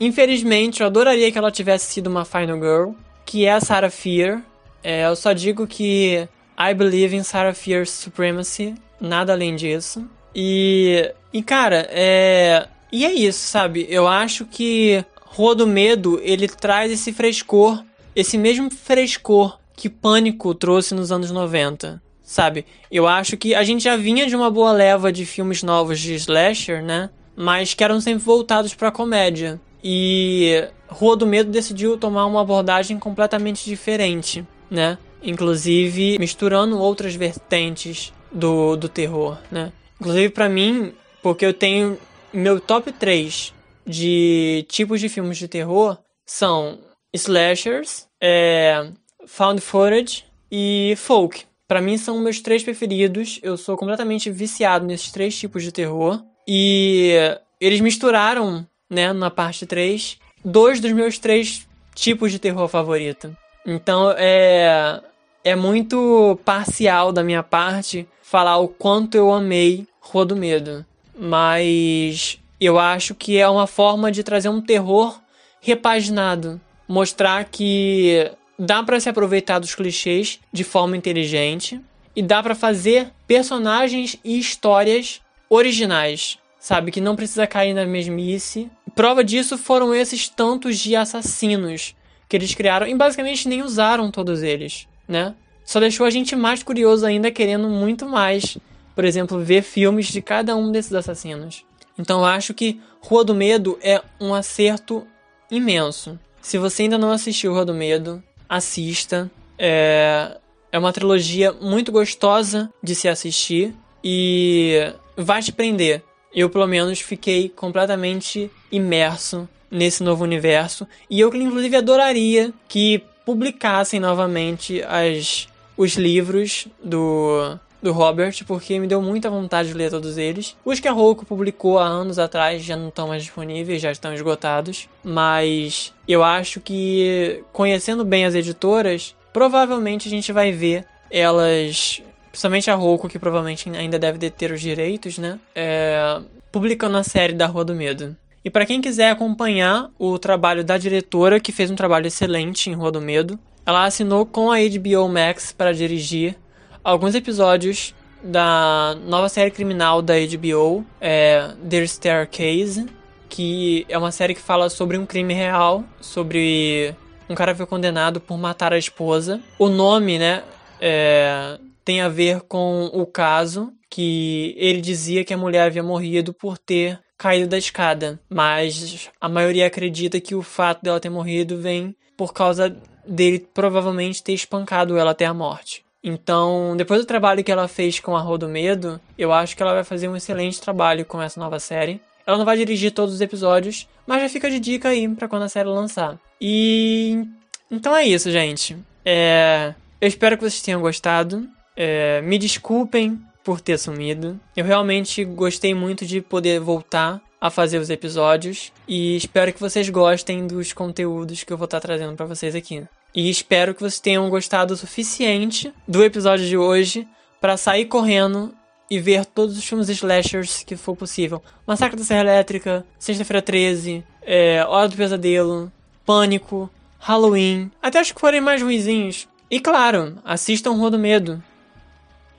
infelizmente eu adoraria que ela tivesse sido uma Final Girl, que é a Sarah Fear. É, eu só digo que I believe in Sarah Fear's supremacy, nada além disso. E, e cara, é. E é isso, sabe? Eu acho que Rua do Medo ele traz esse frescor, esse mesmo frescor que Pânico trouxe nos anos 90, sabe? Eu acho que a gente já vinha de uma boa leva de filmes novos de slasher, né? Mas que eram sempre voltados para comédia. E Rua do Medo decidiu tomar uma abordagem completamente diferente, né? Inclusive misturando outras vertentes do, do terror, né? Inclusive para mim, porque eu tenho meu top 3 de tipos de filmes de terror são slashers, é, found footage e folk. Para mim são meus três preferidos. Eu sou completamente viciado nesses três tipos de terror. E eles misturaram, né, na parte 3, dois dos meus três tipos de terror favorito. Então é é muito parcial da minha parte falar o quanto eu amei Rua do Medo, mas eu acho que é uma forma de trazer um terror repaginado, mostrar que dá para se aproveitar dos clichês de forma inteligente e dá para fazer personagens e histórias originais, sabe? Que não precisa cair na mesmice. Prova disso foram esses tantos de assassinos que eles criaram e basicamente nem usaram todos eles, né? Só deixou a gente mais curioso ainda, querendo muito mais, por exemplo, ver filmes de cada um desses assassinos. Então eu acho que Rua do Medo é um acerto imenso. Se você ainda não assistiu Rua do Medo, assista. É, é uma trilogia muito gostosa de se assistir e vai te prender. Eu, pelo menos, fiquei completamente imerso nesse novo universo. E eu, inclusive, adoraria que publicassem novamente as, os livros do, do Robert, porque me deu muita vontade de ler todos eles. Os que a Roku publicou há anos atrás já não estão mais disponíveis, já estão esgotados. Mas eu acho que, conhecendo bem as editoras, provavelmente a gente vai ver elas, principalmente a Roku, que provavelmente ainda deve deter os direitos, né? É, publicando a série da Rua do Medo. E para quem quiser acompanhar o trabalho da diretora, que fez um trabalho excelente em Rua do Medo, ela assinou com a HBO Max para dirigir alguns episódios da nova série criminal da HBO, é The Staircase, que é uma série que fala sobre um crime real, sobre um cara que foi condenado por matar a esposa. O nome, né, é, tem a ver com o caso que ele dizia que a mulher havia morrido por ter caído da escada, mas a maioria acredita que o fato dela ter morrido vem por causa dele provavelmente ter espancado ela até a morte. Então, depois do trabalho que ela fez com a Rua do Medo, eu acho que ela vai fazer um excelente trabalho com essa nova série. Ela não vai dirigir todos os episódios, mas já fica de dica aí para quando a série lançar. E então é isso, gente. É... Eu espero que vocês tenham gostado. É... Me desculpem por ter sumido. Eu realmente gostei muito de poder voltar a fazer os episódios e espero que vocês gostem dos conteúdos que eu vou estar trazendo para vocês aqui. E espero que vocês tenham gostado o suficiente do episódio de hoje para sair correndo e ver todos os filmes slashers que for possível. Massacre da Serra Elétrica, Sexta-feira 13, é, Hora do Pesadelo, Pânico, Halloween, até os que forem mais ruizinhos. E claro, assistam Rua do Medo.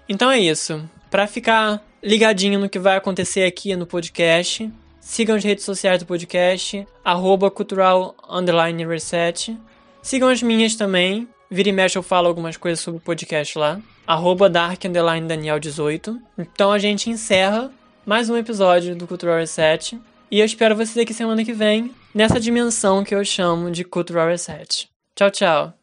Então é isso. Para ficar ligadinho no que vai acontecer aqui no podcast, sigam as redes sociais do podcast, arroba cultural reset. Sigam as minhas também. Vira e mexe eu falo algumas coisas sobre o podcast lá. Arroba dark Daniel 18. Então a gente encerra mais um episódio do Cultural Reset. E eu espero vocês aqui semana que vem, nessa dimensão que eu chamo de Cultural Reset. Tchau, tchau.